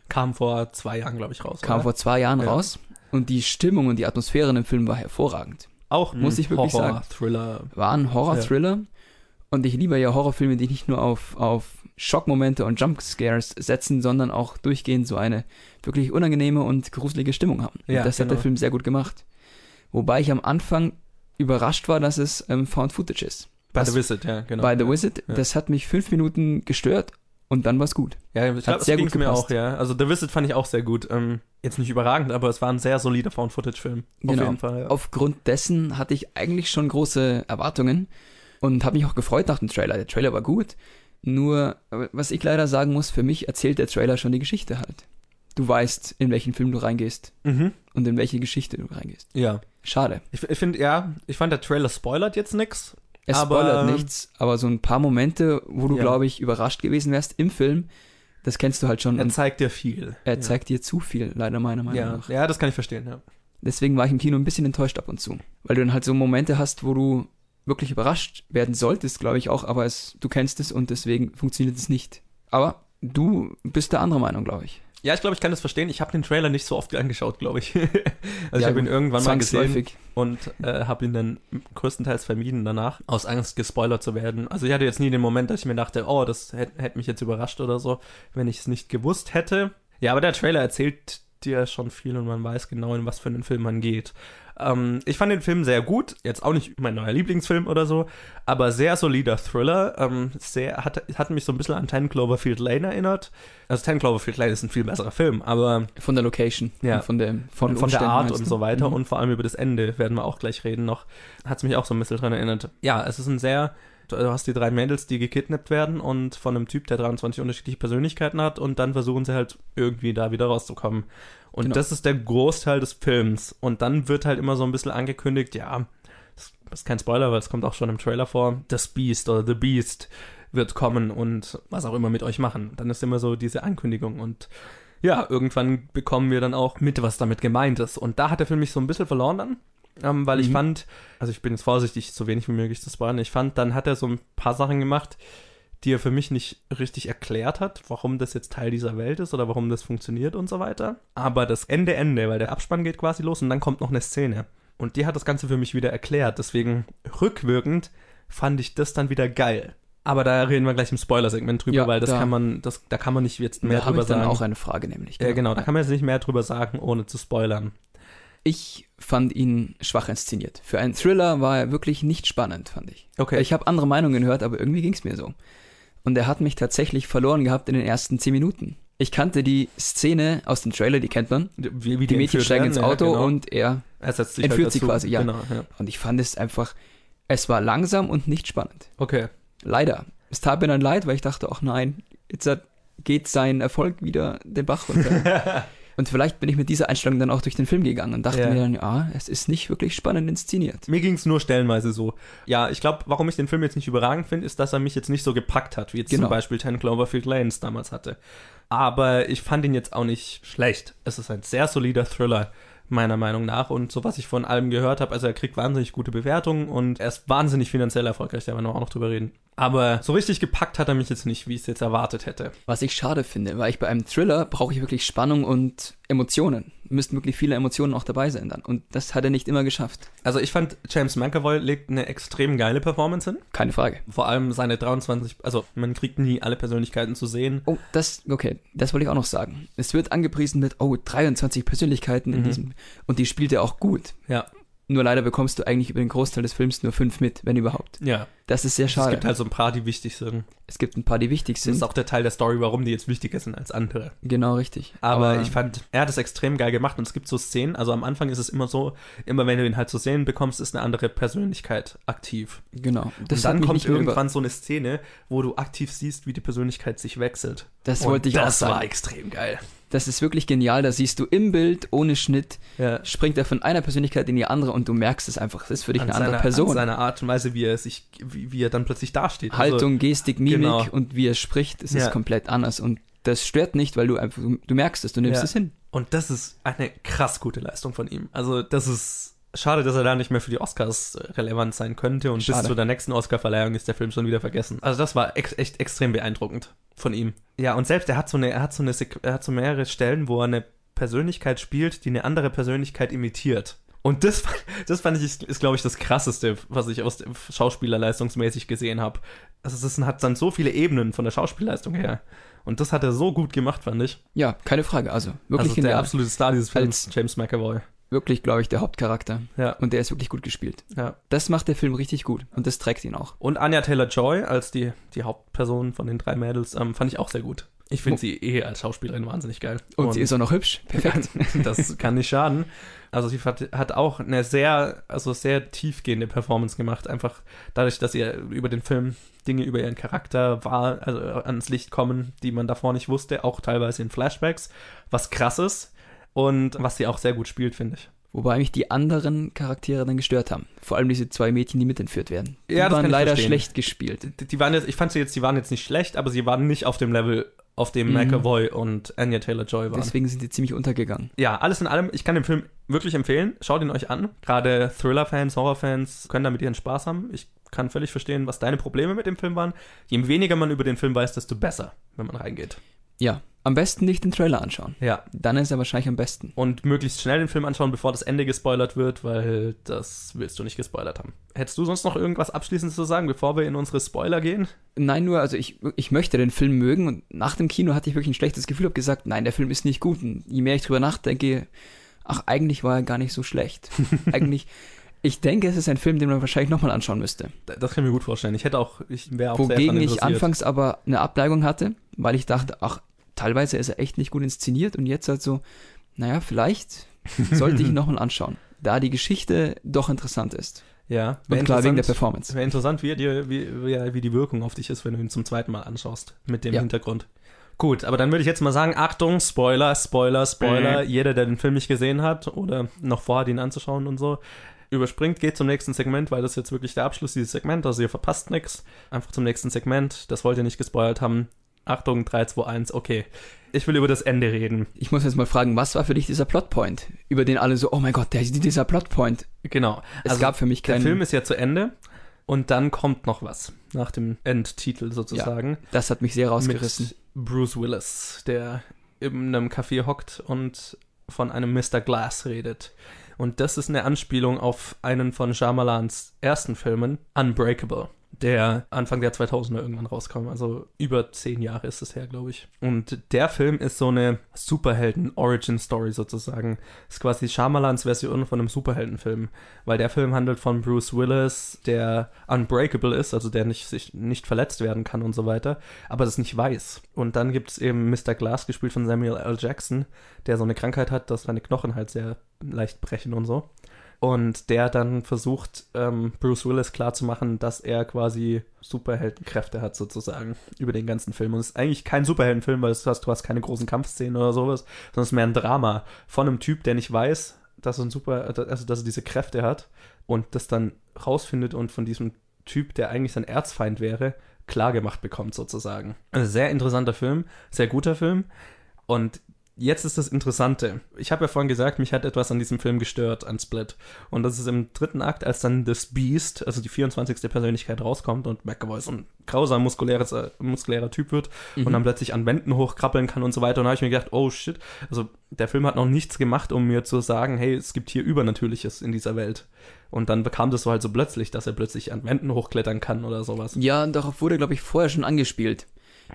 Kam vor zwei Jahren, glaube ich, raus. Kam oder? vor zwei Jahren ja. raus. Und die Stimmung und die Atmosphäre in dem Film war hervorragend. Auch muss ich wirklich Horror, sagen. Thriller. War ein Horror-Thriller. Ja. Und ich liebe ja Horrorfilme, die nicht nur auf, auf Schockmomente und Jumpscares setzen, sondern auch durchgehend so eine wirklich unangenehme und gruselige Stimmung haben. Ja, und das genau. hat der Film sehr gut gemacht. Wobei ich am Anfang überrascht war, dass es ähm, Found Footage ist. Bei The Wizard, ja, genau. Bei The Wizard, ja. das hat mich fünf Minuten gestört und dann war es gut. Ja, ich glaube, sehr gut mir auch, ja. Also The Visit fand ich auch sehr gut. Ähm, jetzt nicht überragend, aber es war ein sehr solider Found-Footage-Film. Genau. Auf jeden Fall. Ja. Aufgrund dessen hatte ich eigentlich schon große Erwartungen und habe mich auch gefreut nach dem Trailer. Der Trailer war gut. Nur, was ich leider sagen muss, für mich erzählt der Trailer schon die Geschichte halt du weißt, in welchen Film du reingehst mhm. und in welche Geschichte du reingehst. Ja. Schade. Ich, ich finde, ja, ich fand, der Trailer spoilert jetzt nichts. Er aber, spoilert nichts, aber so ein paar Momente, wo du, ja. glaube ich, überrascht gewesen wärst im Film, das kennst du halt schon. Er zeigt dir viel. Er ja. zeigt dir zu viel, leider meiner Meinung ja. nach. Ja, das kann ich verstehen, ja. Deswegen war ich im Kino ein bisschen enttäuscht ab und zu. Weil du dann halt so Momente hast, wo du wirklich überrascht werden solltest, glaube ich auch, aber es, du kennst es und deswegen funktioniert es nicht. Aber du bist der andere Meinung, glaube ich. Ja, ich glaube, ich kann das verstehen. Ich habe den Trailer nicht so oft angeschaut, glaube ich. *laughs* also ja, ich habe ihn irgendwann mal gesehen und äh, habe ihn dann größtenteils vermieden danach, aus Angst gespoilert zu werden. Also ich hatte jetzt nie den Moment, dass ich mir dachte, oh, das hätte hätt mich jetzt überrascht oder so, wenn ich es nicht gewusst hätte. Ja, aber der Trailer erzählt dir schon viel und man weiß genau, in was für einen Film man geht. Ähm, ich fand den Film sehr gut, jetzt auch nicht mein neuer Lieblingsfilm oder so, aber sehr solider Thriller. Ähm, sehr, hat, hat mich so ein bisschen an Ten Cloverfield Lane erinnert. Also Ten Cloverfield Lane ist ein viel besserer Film, aber von der Location, ja, von der von, von der Art und so weiter mhm. und vor allem über das Ende werden wir auch gleich reden noch. Hat es mich auch so ein bisschen dran erinnert. Ja, es ist ein sehr du hast die drei Mädels, die gekidnappt werden und von einem Typ, der 23 unterschiedliche Persönlichkeiten hat und dann versuchen sie halt irgendwie da wieder rauszukommen. Und genau. das ist der Großteil des Films. Und dann wird halt immer so ein bisschen angekündigt, ja, das ist kein Spoiler, weil es kommt auch schon im Trailer vor, das Beast oder The Beast wird kommen und was auch immer mit euch machen. Dann ist immer so diese Ankündigung und ja, irgendwann bekommen wir dann auch mit, was damit gemeint ist. Und da hat der Film mich so ein bisschen verloren dann ähm, weil mhm. ich fand, also ich bin jetzt vorsichtig, so wenig wie möglich zu spoilern, ich fand, dann hat er so ein paar Sachen gemacht, die er für mich nicht richtig erklärt hat, warum das jetzt Teil dieser Welt ist oder warum das funktioniert und so weiter. Aber das Ende, Ende, weil der Abspann geht quasi los und dann kommt noch eine Szene. Und die hat das Ganze für mich wieder erklärt. Deswegen rückwirkend fand ich das dann wieder geil. Aber da reden wir gleich im Spoiler-Segment drüber, ja, weil das da, kann man, das, da kann man nicht jetzt mehr da drüber ich dann sagen. auch eine Frage nämlich. Genau. Ja, genau, da kann man jetzt nicht mehr drüber sagen, ohne zu spoilern. Ich fand ihn schwach inszeniert. Für einen Thriller war er wirklich nicht spannend, fand ich. Okay. Ich habe andere Meinungen gehört, aber irgendwie ging es mir so. Und er hat mich tatsächlich verloren gehabt in den ersten zehn Minuten. Ich kannte die Szene aus dem Trailer, die kennt man. Wie, wie die, Mädchen steigen ins Auto ja, genau. und er, er entführt halt sie quasi, ja. Genau, ja. Und ich fand es einfach, es war langsam und nicht spannend. Okay. Leider. Es tat mir dann leid, weil ich dachte, ach nein, jetzt geht sein Erfolg wieder den Bach runter. *laughs* Und vielleicht bin ich mit dieser Einstellung dann auch durch den Film gegangen und dachte Ja. mir dann, ja, es ist nicht wirklich spannend inszeniert. Mir ging es nur stellenweise so. Ja, ich glaube, warum ich den Film jetzt nicht überragend finde, ist, dass er mich jetzt nicht so gepackt hat, wie jetzt Genau. zum Beispiel 10 Cloverfield Lanes damals hatte. Aber ich fand ihn jetzt auch nicht schlecht. Es ist ein sehr solider Thriller, meiner Meinung nach. Und so was ich von allem gehört habe, also er kriegt wahnsinnig gute Bewertungen und er ist wahnsinnig finanziell erfolgreich, da werden wir auch noch drüber reden. Aber so richtig gepackt hat er mich jetzt nicht, wie ich es jetzt erwartet hätte. Was ich schade finde, weil ich bei einem Thriller brauche ich wirklich Spannung und Emotionen. Müssten wirklich viele Emotionen auch dabei sein dann. Und das hat er nicht immer geschafft. Also ich fand, James McAvoy legt eine extrem geile Performance hin. Keine Frage. Vor allem seine 23, also man kriegt nie alle Persönlichkeiten zu sehen. Oh, das, okay, das wollte ich auch noch sagen. Es wird angepriesen mit, oh, 23 Persönlichkeiten in Mhm. diesem, und die spielt er auch gut. Ja, Nur leider bekommst du eigentlich über den Großteil des Films nur fünf mit, wenn überhaupt. ja. Das ist sehr Es schade. gibt halt so ein paar, die wichtig sind. es gibt ein paar, die wichtig Das sind. ist auch der Teil der Story, warum die jetzt wichtiger sind als andere. Genau richtig. Aber, ich fand, er hat es extrem geil gemacht und es gibt so Szenen, also am Anfang ist es immer so, immer wenn du ihn halt zu sehen bekommst, ist eine andere Persönlichkeit aktiv. genau. Das und dann kommt irgendwann so eine Szene, wo du aktiv siehst, wie die Persönlichkeit sich wechselt. Das und wollte ich auch das sagen. war extrem geil. Das ist wirklich genial. Da siehst du im Bild, ohne Schnitt, Ja. springt er von einer Persönlichkeit in die andere und du merkst es einfach. Es ist für dich An eine andere seiner, Person. An seiner Art und Weise, wie er sich, wie, wie er dann plötzlich dasteht. Also, Haltung, Gestik, Mimik genau. und wie er spricht, es Ja. ist komplett anders. Und das stört nicht, weil du einfach, du merkst es, du nimmst Ja. es hin. Und das ist eine krass gute Leistung von ihm. Also, das ist schade, dass er da nicht mehr für die Oscars äh, relevant sein könnte. Und Schade. bis zu der nächsten Oscarverleihung ist der Film schon wieder vergessen. Also, das war ex echt extrem beeindruckend von ihm. Ja, und selbst er hat so eine, er hat so eine, Sequ- er hat so mehrere Stellen, wo er eine Persönlichkeit spielt, die eine andere Persönlichkeit imitiert. Und das, fand- das fand ich, ist, ist glaube ich, das krasseste, was ich aus dem Schauspielerleistungsmäßig gesehen habe. Also, es ist, hat dann so viele Ebenen von der Schauspielleistung her. Und das hat er so gut gemacht, fand ich. Ja, keine Frage. Also wirklich also der absolute Star dieses Films, Als- James McAvoy. Wirklich, glaube ich, der Hauptcharakter. Ja, Und der ist wirklich gut gespielt. ja. Das macht der Film richtig gut. Und das trägt ihn auch. Und Anya Taylor-Joy als die, die Hauptperson von den drei Mädels ähm, fand ich auch sehr gut. Ich finde Oh. sie eh als Schauspielerin wahnsinnig geil. Und, sie ist auch noch hübsch. *laughs* Perfekt. das kann nicht schaden. Also sie hat, hat auch eine sehr, also sehr tiefgehende Performance gemacht. Einfach dadurch, dass ihr über den Film Dinge über ihren Charakter war, also ans Licht kommen, die man davor nicht wusste, auch teilweise in Flashbacks, was krass ist und was sie auch sehr gut spielt, finde ich. Wobei mich die anderen Charaktere dann gestört haben. Vor allem diese zwei Mädchen, die mitentführt werden. Die Ja, das waren leider verstehen. schlecht gespielt. Die, die waren jetzt, ich fand sie jetzt, die waren jetzt nicht schlecht, aber sie waren nicht auf dem Level, auf dem Mhm. McAvoy und Anya Taylor-Joy waren. Deswegen sind die ziemlich untergegangen. ja, alles in allem, ich kann den Film wirklich empfehlen. Schaut ihn euch an. Gerade Thriller-Fans, Horror-Fans können damit ihren Spaß haben. Ich kann völlig verstehen, was deine Probleme mit dem Film waren. Je weniger man über den Film weiß, desto besser, wenn man reingeht. Ja, am besten nicht den Trailer anschauen. Ja. Dann ist er wahrscheinlich am besten. Und möglichst schnell den Film anschauen, bevor das Ende gespoilert wird, weil das willst du nicht gespoilert haben. Hättest du sonst noch irgendwas Abschließendes zu sagen, bevor wir in unsere Spoiler gehen? Nein, nur, also ich, ich möchte den Film mögen und nach dem Kino hatte ich wirklich ein schlechtes Gefühl, habe gesagt, nein, der Film ist nicht gut. Und je mehr ich drüber nachdenke, ach, eigentlich war er gar nicht so schlecht. *laughs* eigentlich, ich denke, es ist ein Film, den man wahrscheinlich nochmal anschauen müsste. Das kann ich mir gut vorstellen. Ich hätte auch, ich wäre auch Wogegen ich anfangs aber eine Ableigung hatte, weil ich dachte, ach, teilweise ist er echt nicht gut inszeniert und jetzt halt so, naja, vielleicht *laughs* sollte ich ihn nochmal anschauen, da die Geschichte doch interessant ist. Ja, Und klar, wegen der Performance. Wäre interessant, wie, dir, wie, wie, die Wirkung auf dich ist, wenn du ihn zum zweiten Mal anschaust. Mit dem Ja. Hintergrund. Gut, aber dann würde ich jetzt mal sagen, Achtung, Spoiler, Spoiler, Spoiler. Jeder, der den Film nicht gesehen hat oder noch vorhat, ihn anzuschauen und so, überspringt, geht zum nächsten Segment, weil das ist jetzt wirklich der Abschluss dieses Segment, also ihr verpasst nichts. Einfach zum nächsten Segment, das wollt ihr nicht gespoilert haben. Achtung, 3, 2, 1, okay. Ich will über das Ende reden. Ich muss jetzt mal fragen, was war für dich dieser Plotpoint, über den alle so, oh mein Gott, der, dieser Plotpoint. Genau. Es gab für mich Der keinen, Film ist ja zu Ende und dann kommt noch was nach dem Endtitel sozusagen. das hat mich sehr rausgerissen. Mit Bruce Willis, der in einem Café hockt und von einem Mr. Glass redet. Und das ist eine Anspielung auf einen von Shyamalans ersten Filmen, Unbreakable, der Anfang der 2000er irgendwann rauskam. Also über zehn Jahre ist es her, glaube ich. Und der Film ist so eine Superhelden-Origin-Story sozusagen. Ist quasi Shyamalans Version von einem Superheldenfilm. Weil der Film handelt von Bruce Willis, der unbreakable ist, also der nicht, sich nicht verletzt werden kann und so weiter, aber das nicht weiß. Und dann gibt es eben Mr. Glass, gespielt von Samuel L. Jackson, der so eine Krankheit hat, dass seine Knochen halt sehr leicht brechen und so. Und der dann versucht, ähm, Bruce Willis klarzumachen, dass er quasi Superheldenkräfte hat, sozusagen, über den ganzen Film. Und es ist eigentlich kein Superheldenfilm, weil du hast, du hast keine großen Kampfszenen oder sowas, sondern es ist mehr ein Drama von einem Typ, der nicht weiß, dass er ein Super, also dass er diese Kräfte hat und das dann rausfindet und von diesem Typ, der eigentlich sein Erzfeind wäre, klargemacht bekommt, sozusagen. Also sehr interessanter Film, sehr guter Film. Und jetzt ist das Interessante. Ich habe ja vorhin gesagt, mich hat etwas an diesem Film gestört, an Split. Und das ist im dritten Akt, als dann das Beast, also die 24. Persönlichkeit rauskommt und McAvoy so ein grausam muskuläres, äh, muskulärer Typ wird mhm. und dann plötzlich an Wänden hochkrabbeln kann und so weiter. Und da habe ich mir gedacht, oh shit, also der Film hat noch nichts gemacht, um mir zu sagen, hey, es gibt hier Übernatürliches in dieser Welt. Und dann bekam das so halt so plötzlich, dass er plötzlich an Wänden hochklettern kann oder sowas. Ja, darauf wurde, glaube ich, vorher schon angespielt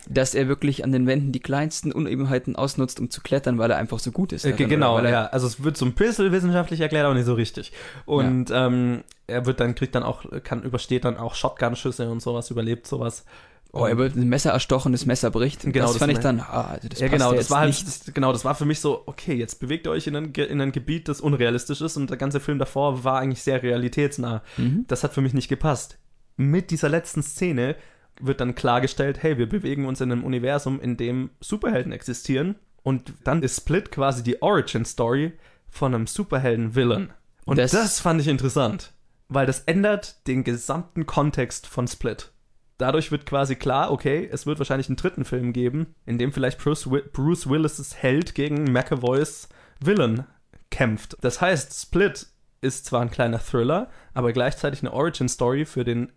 dass er wirklich an den Wänden die kleinsten Unebenheiten ausnutzt, um zu klettern, weil er einfach so gut ist. Darin, genau, ja. Also es wird so ein bisschen wissenschaftlich erklärt, aber nicht so richtig. Und ja. ähm, er wird dann, kriegt dann auch, kann, übersteht dann auch Shotgun-Schüsse und sowas, überlebt sowas. Oh, er wird ein Messer erstochen, das Messer bricht. Genau, das, das fand ich dann, ah, also das ja, genau, das war halt, das, genau, das war für mich so, okay, jetzt bewegt ihr euch in ein, in ein Gebiet, das unrealistisch ist und der ganze Film davor war eigentlich sehr realitätsnah. Mhm. Das hat für mich nicht gepasst. Mit dieser letzten Szene wird dann klargestellt, hey, wir bewegen uns in einem Universum, in dem Superhelden existieren. Und dann ist Split quasi die Origin-Story von einem Superhelden-Villain. Und das, das fand ich interessant, weil das ändert den gesamten Kontext von Split. Dadurch wird quasi klar, okay, es wird wahrscheinlich einen dritten Film geben, in dem vielleicht Bruce, Bruce Willis' Held gegen McAvoys Villain kämpft. Das heißt, Split ist zwar ein kleiner Thriller, aber gleichzeitig eine Origin-Story für den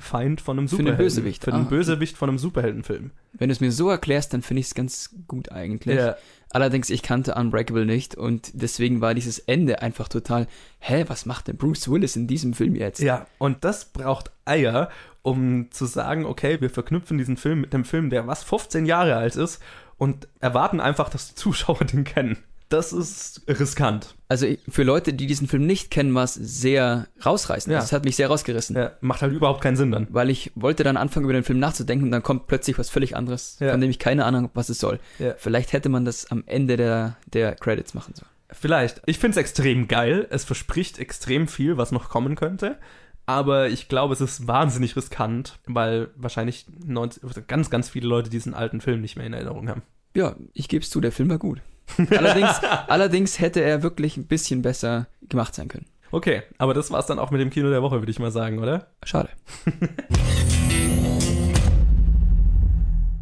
Feind von einem Superhelden. Für den Bösewicht. Für den ah, Bösewicht von einem Superheldenfilm. Wenn du es mir so erklärst, dann finde ich es ganz gut eigentlich. Ja. Allerdings, ich kannte Unbreakable nicht und deswegen war dieses Ende einfach total, hä, was macht denn Bruce Willis in diesem Film jetzt? Ja, und das braucht Eier, um zu sagen, okay, wir verknüpfen diesen Film mit dem Film, der was 15 Jahre alt ist und erwarten einfach, dass die Zuschauer *laughs* den kennen das ist riskant. Also für Leute, die diesen Film nicht kennen, war es sehr rausreißend. Ja. Das hat mich sehr rausgerissen. Ja, macht halt überhaupt keinen Sinn dann. Weil ich wollte dann anfangen, über den Film nachzudenken und dann kommt plötzlich was völlig anderes, ja. von dem ich keine Ahnung habe, was es soll. Ja. Vielleicht hätte man das am Ende der, der Credits machen sollen. Vielleicht. Ich finde es extrem geil. Es verspricht extrem viel, was noch kommen könnte. Aber ich glaube, es ist wahnsinnig riskant, weil wahrscheinlich 90, ganz, ganz viele Leute diesen alten Film nicht mehr in Erinnerung haben. Ja, ich gebe es zu, der Film war gut. Allerdings, allerdings hätte er wirklich ein bisschen besser gemacht sein können. Okay, aber das war es dann auch mit dem Kino der Woche, würde ich mal sagen, oder? Schade. *laughs*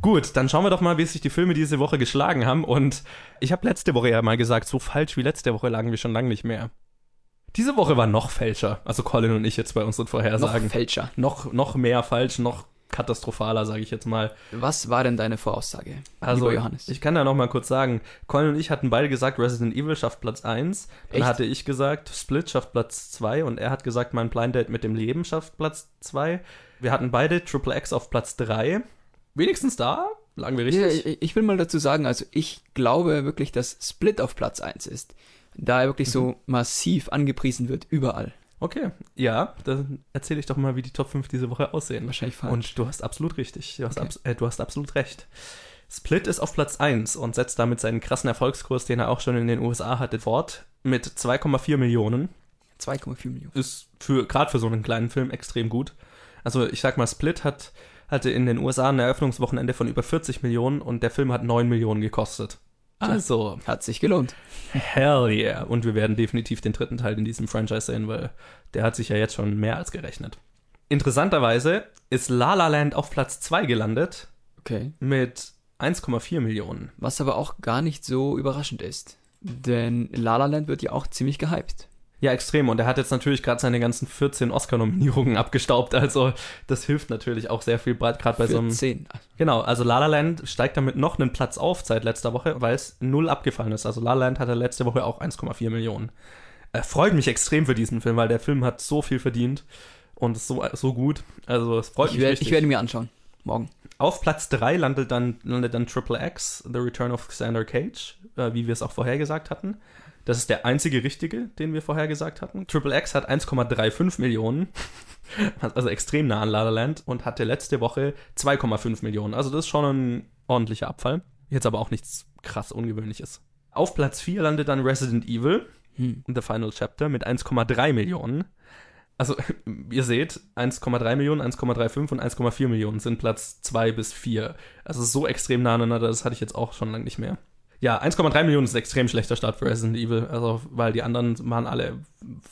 Gut, dann schauen wir doch mal, wie sich die Filme diese Woche geschlagen haben. Und ich habe letzte Woche ja mal gesagt, so falsch wie letzte Woche lagen wir schon lange nicht mehr. Diese Woche war noch fälscher. Also Colin und ich jetzt bei unseren Vorhersagen. Noch fälscher. Noch, noch mehr falsch, noch katastrophaler, sage ich jetzt mal. Was war denn deine Voraussage, also, Johannes? Ich kann da noch mal kurz sagen, Colin und ich hatten beide gesagt, Resident Evil schafft Platz 1. Dann Echt? hatte ich gesagt, Split schafft Platz 2 und er hat gesagt, mein Blind Date mit dem Leben schafft Platz 2. Wir hatten beide Triple X auf Platz 3. Wenigstens da lagen wir richtig. Ja, ich will mal dazu sagen, also ich glaube wirklich, dass Split auf Platz 1 ist. Da er wirklich mhm. so massiv angepriesen wird, überall. Okay, ja, dann erzähle ich doch mal, wie die Top 5 diese Woche aussehen. Wahrscheinlich falsch. Und du hast absolut richtig. Du hast, okay. abs äh, du hast absolut recht. Split ist auf Platz 1 und setzt damit seinen krassen Erfolgskurs, den er auch schon in den USA hatte, fort mit 2,4 Millionen. 2,4 Millionen. Ist für gerade für so einen kleinen Film extrem gut. Also ich sag mal, Split hat, hatte in den USA ein Eröffnungswochenende von über 40 Millionen und der Film hat 9 Millionen gekostet. Also. Hat sich gelohnt. Hell yeah. Und wir werden definitiv den dritten Teil in diesem Franchise sehen, weil der hat sich ja jetzt schon mehr als gerechnet. Interessanterweise ist La La Land auf Platz 2 gelandet. Okay. Mit 1,4 Millionen. Was aber auch gar nicht so überraschend ist. Denn La La Land wird ja auch ziemlich gehypt. Ja, extrem. Und er hat jetzt natürlich gerade seine ganzen 14 Oscar-Nominierungen *laughs* abgestaubt. Also das hilft natürlich auch sehr viel, gerade bei 14. so einem... 10. Genau, also La La Land steigt damit noch einen Platz auf seit letzter Woche, weil es null abgefallen ist. Also La La Land hatte letzte Woche auch 1,4 Millionen. Er freut mich extrem für diesen Film, weil der Film hat so viel verdient und ist so, so gut. Also es freut ich mich werd, Ich werde ihn mir anschauen. Morgen. Auf Platz 3 landet dann, landet dann Triple X, The Return of Xander Cage, äh, wie wir es auch vorher gesagt hatten. Das ist der einzige richtige, den wir vorher gesagt hatten. Triple X hat 1,35 Millionen, *laughs* also extrem nah an La La Land und hatte letzte Woche 2,5 Millionen. Also das ist schon ein ordentlicher Abfall. Jetzt aber auch nichts krass Ungewöhnliches. Auf Platz 4 landet dann Resident Evil Hm. The Final Chapter mit 1,3 Millionen. Also, *laughs* ihr seht, 1,3 Millionen, 1,35 und 1,4 Millionen sind Platz 2 bis 4. Also so extrem nah aneinander, das hatte ich jetzt auch schon lange nicht mehr. Ja, 1,3 Millionen ist ein extrem schlechter Start für Resident Evil, also weil die anderen waren alle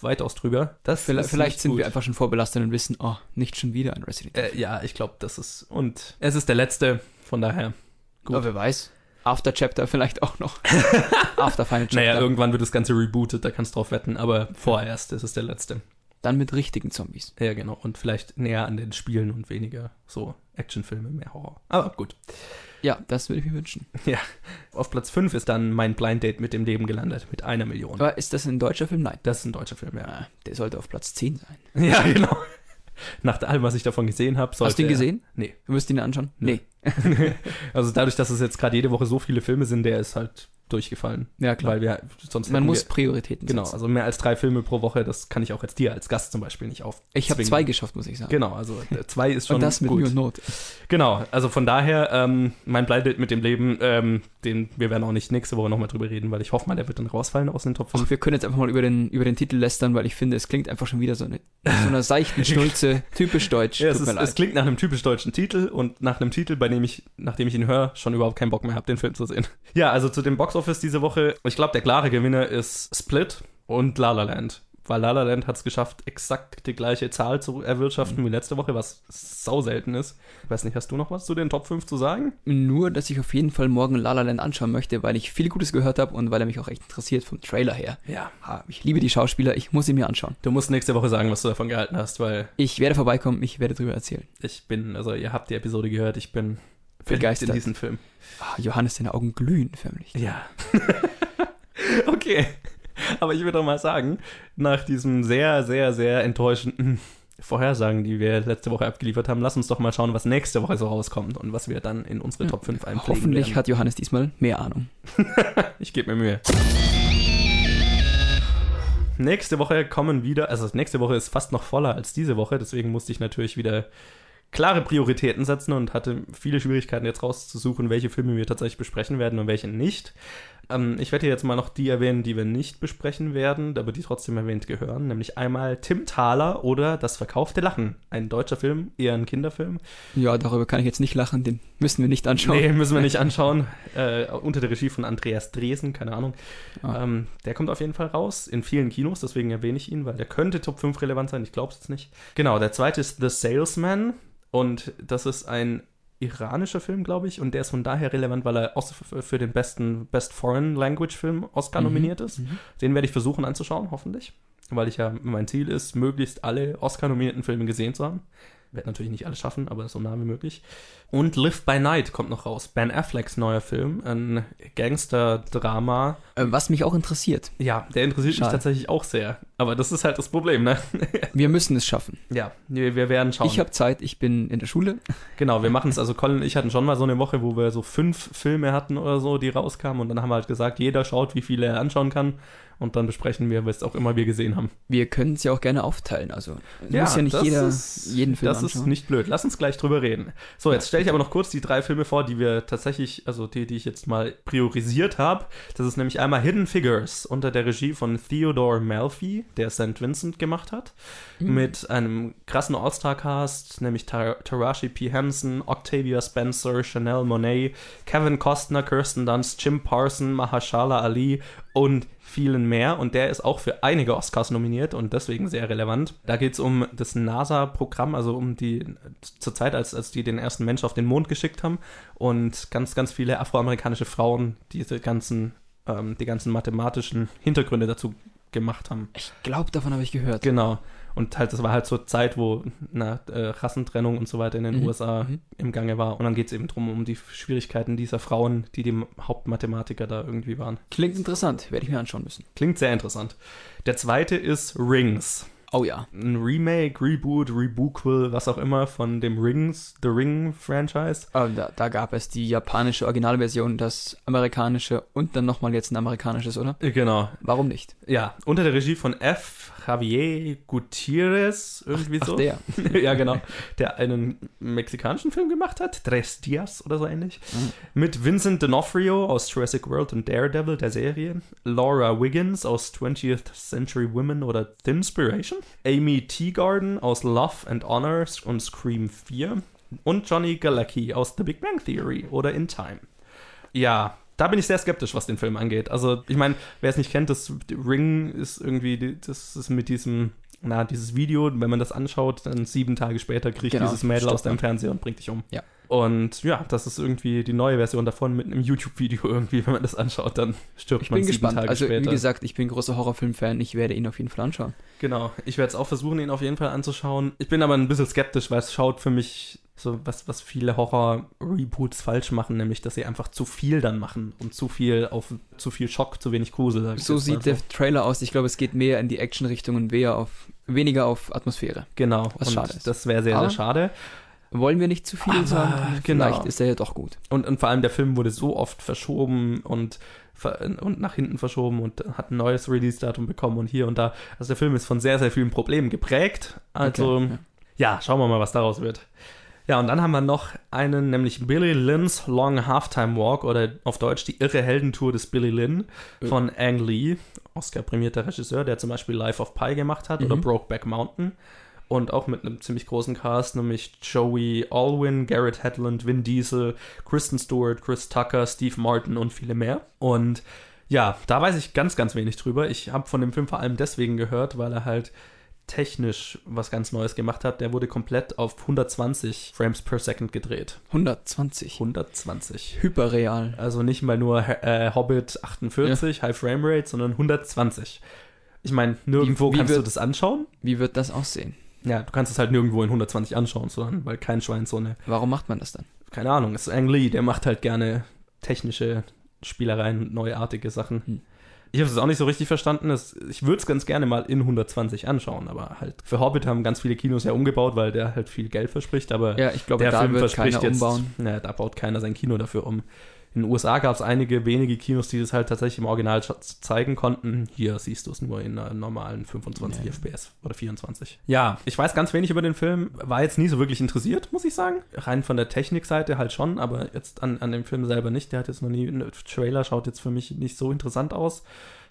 weitaus drüber. Das Vielleicht, vielleicht sind gut. wir einfach schon vorbelastet und wissen, oh, nicht schon wieder ein Resident Evil. Äh, ja, ich glaube, das ist. Und es ist der letzte, von daher. gut. Aber wer weiß. After Chapter vielleicht auch noch. *laughs* After Final Chapter. Naja, irgendwann wird das Ganze rebootet, da kannst du drauf wetten, aber vorerst ist es der letzte. Dann mit richtigen Zombies. Ja, genau. Und vielleicht näher an den Spielen und weniger so Actionfilme, mehr Horror. Aber gut. Ja, das würde ich mir wünschen. *laughs* Ja. Auf Platz 5 ist dann mein Blind Date mit dem Leben gelandet, mit einer Million. Aber ist das ein deutscher Film? Nein. Das ist ein deutscher Film, ja. Ah, der sollte auf Platz 10 sein. *laughs* Ja, genau. Nach allem, was ich davon gesehen habe, sollte Hast du ihn gesehen? Nee. Du wirst ihn anschauen? Nee. *laughs* also dadurch, dass es jetzt gerade jede Woche so viele Filme sind, der ist halt durchgefallen. Ja, klar. Weil wir sonst Man muss wir, Prioritäten Genau, setzen. also mehr als drei Filme pro Woche, das kann ich auch jetzt dir als Gast zum Beispiel nicht auf. Ich habe zwei geschafft, muss ich sagen. Genau, also äh, zwei ist schon und das mit gut. Mühe und Not. Genau, also von daher, ähm, mein Bleibild mit dem Leben, ähm, den, wir werden auch nicht nächste Woche nochmal drüber reden, weil ich hoffe mal, der wird dann rausfallen aus den Top 5. Ach, wir können jetzt einfach mal über den, über den Titel lästern, weil ich finde, es klingt einfach schon wieder so eine, so einer seichten *laughs* Schnulze, typisch deutsch. Ja, es, ist, es klingt nach einem typisch deutschen Titel und nach einem Titel, bei dem ich, nachdem ich ihn höre, schon überhaupt keinen Bock mehr habe, den Film zu sehen. Ja, also zu dem Boxoffice diese Woche, ich glaube, der klare Gewinner ist Split und La La Land. Weil La La Land hat es geschafft, exakt die gleiche Zahl zu erwirtschaften wie letzte Woche, was sau selten ist. Ich weiß nicht, hast du noch was zu den Top 5 zu sagen? Nur, dass ich auf jeden Fall morgen La La Land anschauen möchte, weil ich viel Gutes gehört habe und weil er mich auch echt interessiert vom Trailer her. Ja. Ich liebe die Schauspieler, ich muss ihn mir anschauen. Du musst nächste Woche sagen, was du davon gehalten hast, weil Ich werde vorbeikommen, ich werde drüber erzählen. ich bin, also ihr habt die Episode gehört, ich bin Begeistert. in diesen Film. Ah, Johannes, deine Augen glühen förmlich. Ja. *laughs* okay. Aber ich würde doch mal sagen, nach diesem sehr, sehr, sehr enttäuschenden Vorhersagen, die wir letzte Woche abgeliefert haben, lass uns doch mal schauen, was nächste Woche so rauskommt und was wir dann in unsere Top 5 einpflegen Hoffentlich werden. hat Johannes diesmal mehr Ahnung. *laughs* Ich gebe mir Mühe. Nächste Woche kommen wieder, also nächste Woche ist fast noch voller als diese Woche, deswegen musste ich natürlich wieder klare Prioritäten setzen und hatte viele Schwierigkeiten jetzt rauszusuchen, welche Filme wir tatsächlich besprechen werden und welche nicht. Ähm, ich werde jetzt mal noch die erwähnen, die wir nicht besprechen werden, aber die trotzdem erwähnt gehören, nämlich einmal Tim Thaler oder Das verkaufte Lachen, ein deutscher Film, eher ein Kinderfilm. Ja, darüber kann ich jetzt nicht lachen, den müssen wir nicht anschauen. Nee, müssen wir nicht *laughs* anschauen. Äh, unter der Regie von Andreas Dresen, keine Ahnung. Ah. Ähm, der kommt auf jeden Fall raus in vielen Kinos, deswegen erwähne ich ihn, weil der könnte Top 5 relevant sein, ich glaube es jetzt nicht. Genau, der zweite ist The Salesman und das ist ein iranischer Film, glaube ich, und der ist von daher relevant, weil er auch für für den besten Best Foreign Language Film Oscar Mhm. nominiert ist. Den werde ich versuchen anzuschauen, hoffentlich, weil ich ja mein Ziel ist, möglichst alle Oscar-nominierten Filme gesehen zu haben. Werde natürlich nicht alles schaffen, aber so nah wie möglich. Und Live by Night kommt noch raus. Ben Afflecks neuer Film, ein Gangster-Drama. Äh, Was mich auch interessiert. Ja, der interessiert Schade. mich tatsächlich auch sehr. Aber das ist halt das Problem, ne? *laughs* Wir müssen es schaffen. ja, wir, wir werden schauen. Ich habe Zeit, ich bin in der Schule. *laughs* Genau, wir machen es. Also Colin und ich hatten schon mal so eine Woche, wo wir so fünf Filme hatten oder so, die rauskamen. Und dann haben wir halt gesagt, jeder schaut, wie viele er anschauen kann. Und dann besprechen wir, was auch immer wir gesehen haben. Wir können es ja auch gerne aufteilen. Also muss ja nicht das jeder ist- jeden Film Das anschauen. ist nicht blöd. Lass uns gleich drüber reden. So, jetzt stelle ich aber noch kurz die drei Filme vor, die wir tatsächlich, also die, die ich jetzt mal priorisiert habe. Das ist nämlich einmal Hidden Figures unter der Regie von Theodore Melfi, der St. Vincent gemacht hat. Mhm. Mit einem krassen All-Star-Cast, nämlich Tar Taraji P. Henson, Octavia Spencer, Chanel Monet, Kevin Costner, Kirsten Dunst, Jim Parson, Mahershala Ali und vielen mehr. Und der ist auch für einige Oscars nominiert und deswegen sehr relevant. Da geht es um das NASA-Programm, also um die zur Zeit, als, als die den ersten Mensch auf den Mond geschickt haben und ganz, ganz viele afroamerikanische Frauen diese ganzen, ähm, die ganzen mathematischen Hintergründe dazu gemacht haben. Ich glaube, davon habe ich gehört. Genau. Und halt, das war halt zur Zeit, wo na, äh, Rassentrennung und so weiter in den Mhm. USA Mhm. im Gange war. Und dann geht es eben drum um die Schwierigkeiten dieser Frauen, die die Hauptmathematiker da irgendwie waren. Klingt interessant, werde ich mir anschauen müssen. Klingt sehr interessant. Der zweite ist Rings. Oh ja. ein Remake, Reboot, Rebooquel, was auch immer von dem Rings, The Ring Franchise. Ähm, da, da gab es die japanische Originalversion, das amerikanische und dann nochmal jetzt ein amerikanisches, oder? Genau. Warum nicht? Ja, unter der Regie von F. Javier Gutierrez, irgendwie Ach, so. der. *laughs* ja, genau. Der einen mexikanischen Film gemacht hat, Tres Dias oder so ähnlich. Mhm. Mit Vincent D'Onofrio aus Jurassic World und Daredevil, der Serie. Laura Wiggins aus 20th Century Women oder Thinspiration. Amy Teagarden aus Love and Honor und Scream 4. Und Johnny Galecki aus The Big Bang Theory oder In Time. Ja, da bin ich sehr skeptisch, was den Film angeht. Also, ich meine, wer es nicht kennt, das Ring ist irgendwie, das ist mit diesem, na, dieses Video, wenn man das anschaut, dann sieben Tage später kriegt Genau, dieses Mädel aus deinem. Fernseher und bringt dich um. Ja. Und ja, das ist irgendwie die neue Version davon mit einem YouTube-Video irgendwie, wenn man das anschaut, dann stirbt Ich man bin sieben gespannt. Tage Also, später. wie gesagt, ich bin großer Horrorfilm-Fan. Ich werde ihn auf jeden Fall anschauen. Genau, ich werde es auch versuchen, ihn auf jeden Fall anzuschauen. Ich bin aber ein bisschen skeptisch, weil es schaut für mich so was, was viele Horror-Reboots falsch machen, nämlich dass sie einfach zu viel dann machen und zu viel auf zu viel Schock, zu wenig Grusel. So sieht der Trailer aus. Ich glaube, es geht mehr in die Action-Richtung und weniger auf, weniger auf Atmosphäre. Genau, Was und schade ist. das wäre sehr, Aber- sehr schade. Wollen wir nicht zu viel Aber, sagen? genau. Vielleicht ist er ja doch gut. Und, und vor allem der Film wurde so oft verschoben und, und nach hinten verschoben und hat ein neues Release-Datum bekommen und hier und da. Also der Film ist von sehr, sehr vielen Problemen geprägt. Also Okay, ja, schauen wir mal, was daraus wird. Ja, und dann haben wir noch einen, nämlich Billy Lynn's Long Halftime Walk oder auf Deutsch die irre Heldentour des Billy Lynn von Ang Lee, Oscar-prämierter Regisseur, der zum Beispiel Life of Pi gemacht hat oder Mhm. Brokeback Mountain. Und auch mit einem ziemlich großen Cast, nämlich Joey Alwyn, Garrett Hedlund, Vin Diesel, Kristen Stewart, Chris Tucker, Steve Martin und viele mehr. Und ja, da weiß ich ganz, ganz wenig drüber. Ich habe von dem Film vor allem deswegen gehört, weil er halt technisch was ganz Neues gemacht hat. Der wurde komplett auf 120 Frames per Second gedreht. 120. 120. Hyperreal. Also nicht mal nur äh, Hobbit 48, High Frame Rate, sondern 120. Ich meine, nirgendwo wie kannst du wird- das anschauen. Wie wird das aussehen? Ja, du kannst es halt nirgendwo in 120 anschauen, sondern weil kein Schwein so eine, Warum macht man das dann? keine Ahnung, es ist Ang Lee, der macht halt gerne technische Spielereien und neuartige Sachen. Hm. Ich habe es auch nicht so richtig verstanden. Es, ich würde es ganz gerne mal in 120 anschauen, aber halt für Hobbit haben ganz viele Kinos ja umgebaut, weil der halt viel Geld verspricht, aber Ja, ich glaube, der da Film wird verspricht keiner jetzt, umbauen. Ja, da baut keiner sein Kino dafür um. In den USA gab es einige wenige Kinos, die das halt tatsächlich im Original zeigen konnten. Hier siehst du es nur in einer normalen 25 Ja. FPS oder 24. Ja, ich weiß ganz wenig über den Film. War jetzt nie so wirklich interessiert, muss ich sagen. Rein von der Technikseite halt schon, aber jetzt an, an dem Film selber nicht. Der hat jetzt noch nie, ein Trailer schaut jetzt für mich nicht so interessant aus.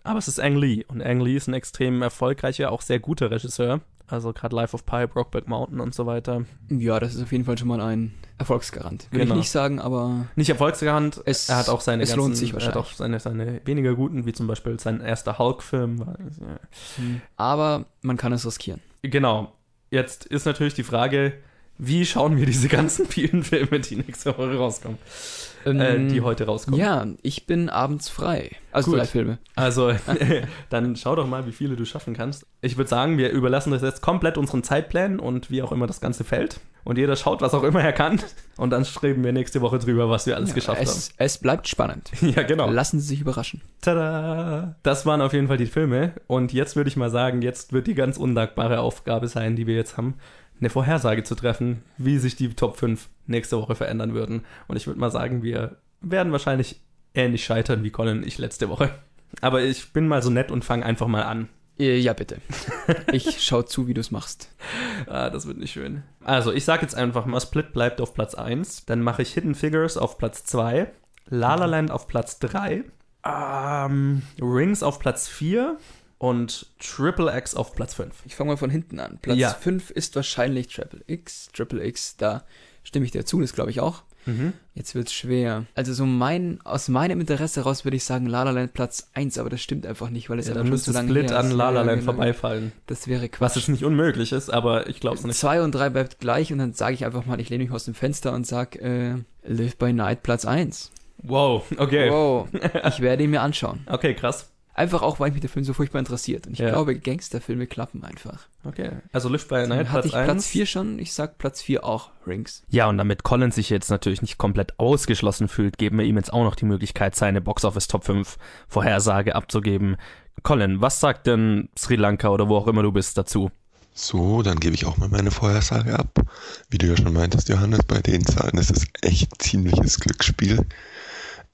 Aber es ist Ang Lee und Ang Lee ist ein extrem erfolgreicher, auch sehr guter Regisseur. Also gerade Life of Pi, Brokeback Mountain und so weiter. Ja, das ist auf jeden Fall schon mal ein Erfolgsgarant. Will Genau. ich nicht sagen, aber Nicht erfolgsgarant. Es- er hat auch seine es ganzen, lohnt sich Er hat wahrscheinlich. auch seine, seine weniger guten, wie zum Beispiel sein erster Hulk-Film. ja. aber man kann es riskieren. Genau. Jetzt ist natürlich die Frage, wie schauen wir diese ganzen *laughs* vielen Filme, die nächste Woche rauskommen? äh, die heute rauskommen. Ähm, Ja, ich bin abends frei. Also Gut. drei Filme. Also, *laughs* *laughs* dann schau doch mal, wie viele du schaffen kannst. Ich würde sagen, wir überlassen das jetzt komplett unseren Zeitplänen und wie auch immer das Ganze fällt. Und jeder schaut, was auch immer er kann. Und dann streben wir nächste Woche drüber, was wir alles Ja, geschafft es, es bleibt spannend. haben. Ja, genau. Lassen Sie sich überraschen. Tada! Das waren auf jeden Fall die Filme. Und jetzt würde ich mal sagen, jetzt wird die ganz undankbare Aufgabe sein, die wir jetzt haben, eine Vorhersage zu treffen, wie sich die Top 5 nächste Woche verändern würden. Und ich würde mal sagen, wir werden wahrscheinlich ähnlich scheitern wie Colin und ich letzte Woche. Aber ich bin mal so nett und fange einfach mal an. Äh, Ja, bitte. Ich *laughs* schau zu, wie du es machst. Ah, das wird nicht schön. Also, ich sage jetzt einfach mal, Split bleibt auf Platz 1. Dann mache ich Hidden Figures auf Platz 2. La La Land auf Platz 3. Ähm, Rings auf Platz 4. Und Triple X auf Platz 5. Ich fange mal von hinten an. Platz Ja. 5 ist wahrscheinlich Triple X. Triple X, da stimme ich dir zu, das glaube ich auch. Mhm. Jetzt wird's schwer. Also so mein, aus meinem Interesse heraus würde ich sagen La La Land Platz 1, aber das stimmt einfach nicht, weil es Ja, dann schon zu lange Split her an ist. La La Ja, Land genau. vorbeifallen. Das wäre Quatsch. Was jetzt nicht unmöglich ist, aber ich glaube es nicht. 2 und 3 bleibt gleich und dann sage ich einfach mal, ich lehne mich aus dem Fenster und sage äh, Live by Night Platz 1. Wow, okay. Wow, *laughs* ich werde ihn mir anschauen. Okay, krass. Einfach auch, weil mich der Film so furchtbar interessiert. Und ich Ja. glaube, Gangsterfilme klappen einfach. Okay. Also Live by Night Hatte Platz ich 1. Platz 4 schon? Ich sag Platz 4 auch, Rings. Ja, und damit Colin sich jetzt natürlich nicht komplett ausgeschlossen fühlt, geben wir ihm jetzt auch noch die Möglichkeit, seine Box Office Top 5 Vorhersage abzugeben. Colin, was sagt denn Sri Lanka oder wo auch immer du bist dazu? So, dann gebe ich auch mal meine Vorhersage ab. Wie du ja schon meintest, Johannes, bei den Zahlen ist es echt ziemliches Glücksspiel.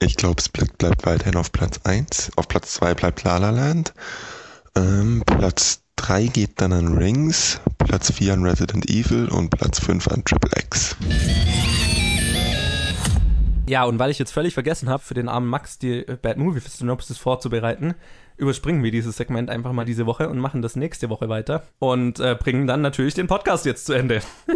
Ich glaube, Split bleibt weiterhin auf Platz 1. Auf Platz 2 bleibt La La Land. Ähm, Platz 3 geht dann an Rings, Platz 4 an Resident Evil und Platz 5 an Triple X. Ja, und weil ich jetzt völlig vergessen habe, für den armen Max die äh, Bad Movie Synopsis vorzubereiten, überspringen wir dieses Segment einfach mal diese Woche und machen das nächste Woche weiter und äh, bringen dann natürlich den Podcast jetzt zu Ende. *laughs*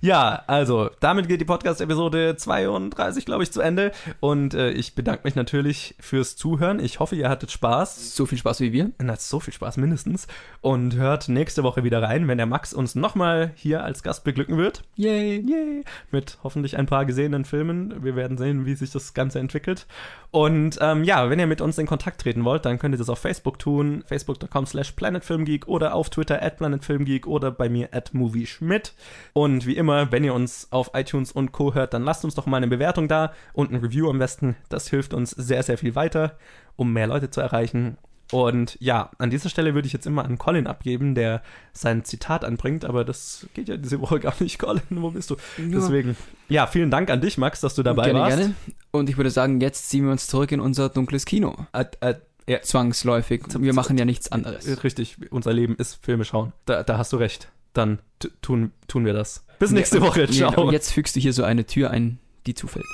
Ja, also damit geht die Podcast-Episode 32, glaube ich, zu Ende. Und äh, ich bedanke mich natürlich fürs Zuhören. Ich hoffe, ihr hattet Spaß. So viel Spaß wie wir. Na, so viel Spaß mindestens. Und hört nächste Woche wieder rein, wenn der Max uns nochmal hier als Gast beglücken wird. Yay. Yay. Mit hoffentlich ein paar gesehenen Filmen. Wir werden sehen, wie sich das Ganze entwickelt. Und ähm, ja, wenn ihr mit uns in Kontakt treten wollt, dann könnt ihr das auf Facebook tun, facebook.com slash planetfilmgeek oder auf Twitter at planetfilmgeek oder bei mir at movieschmidt. Und wie immer, wenn ihr uns auf iTunes und Co. hört, dann lasst uns doch mal eine Bewertung da und ein Review am besten. Das hilft uns sehr, sehr viel weiter, um mehr Leute zu erreichen. Und ja, an dieser Stelle würde ich jetzt immer an Colin abgeben, der sein Zitat anbringt, aber das geht ja diese Woche *laughs* gar nicht, Colin. Wo bist du? Ja. Deswegen, ja, vielen Dank an dich, Max, dass du dabei gerne, warst. gerne. Und ich würde sagen, jetzt ziehen wir uns zurück in unser dunkles Kino. Äh, äh, ja, Zwangsläufig. Wir machen ja nichts anderes. Richtig, unser Leben ist Filme schauen. Da, da hast du recht dann tun, tun wir das. Bis nächste Woche. Ciao. Nee, und jetzt fügst du hier so eine Tür ein, die zufällt.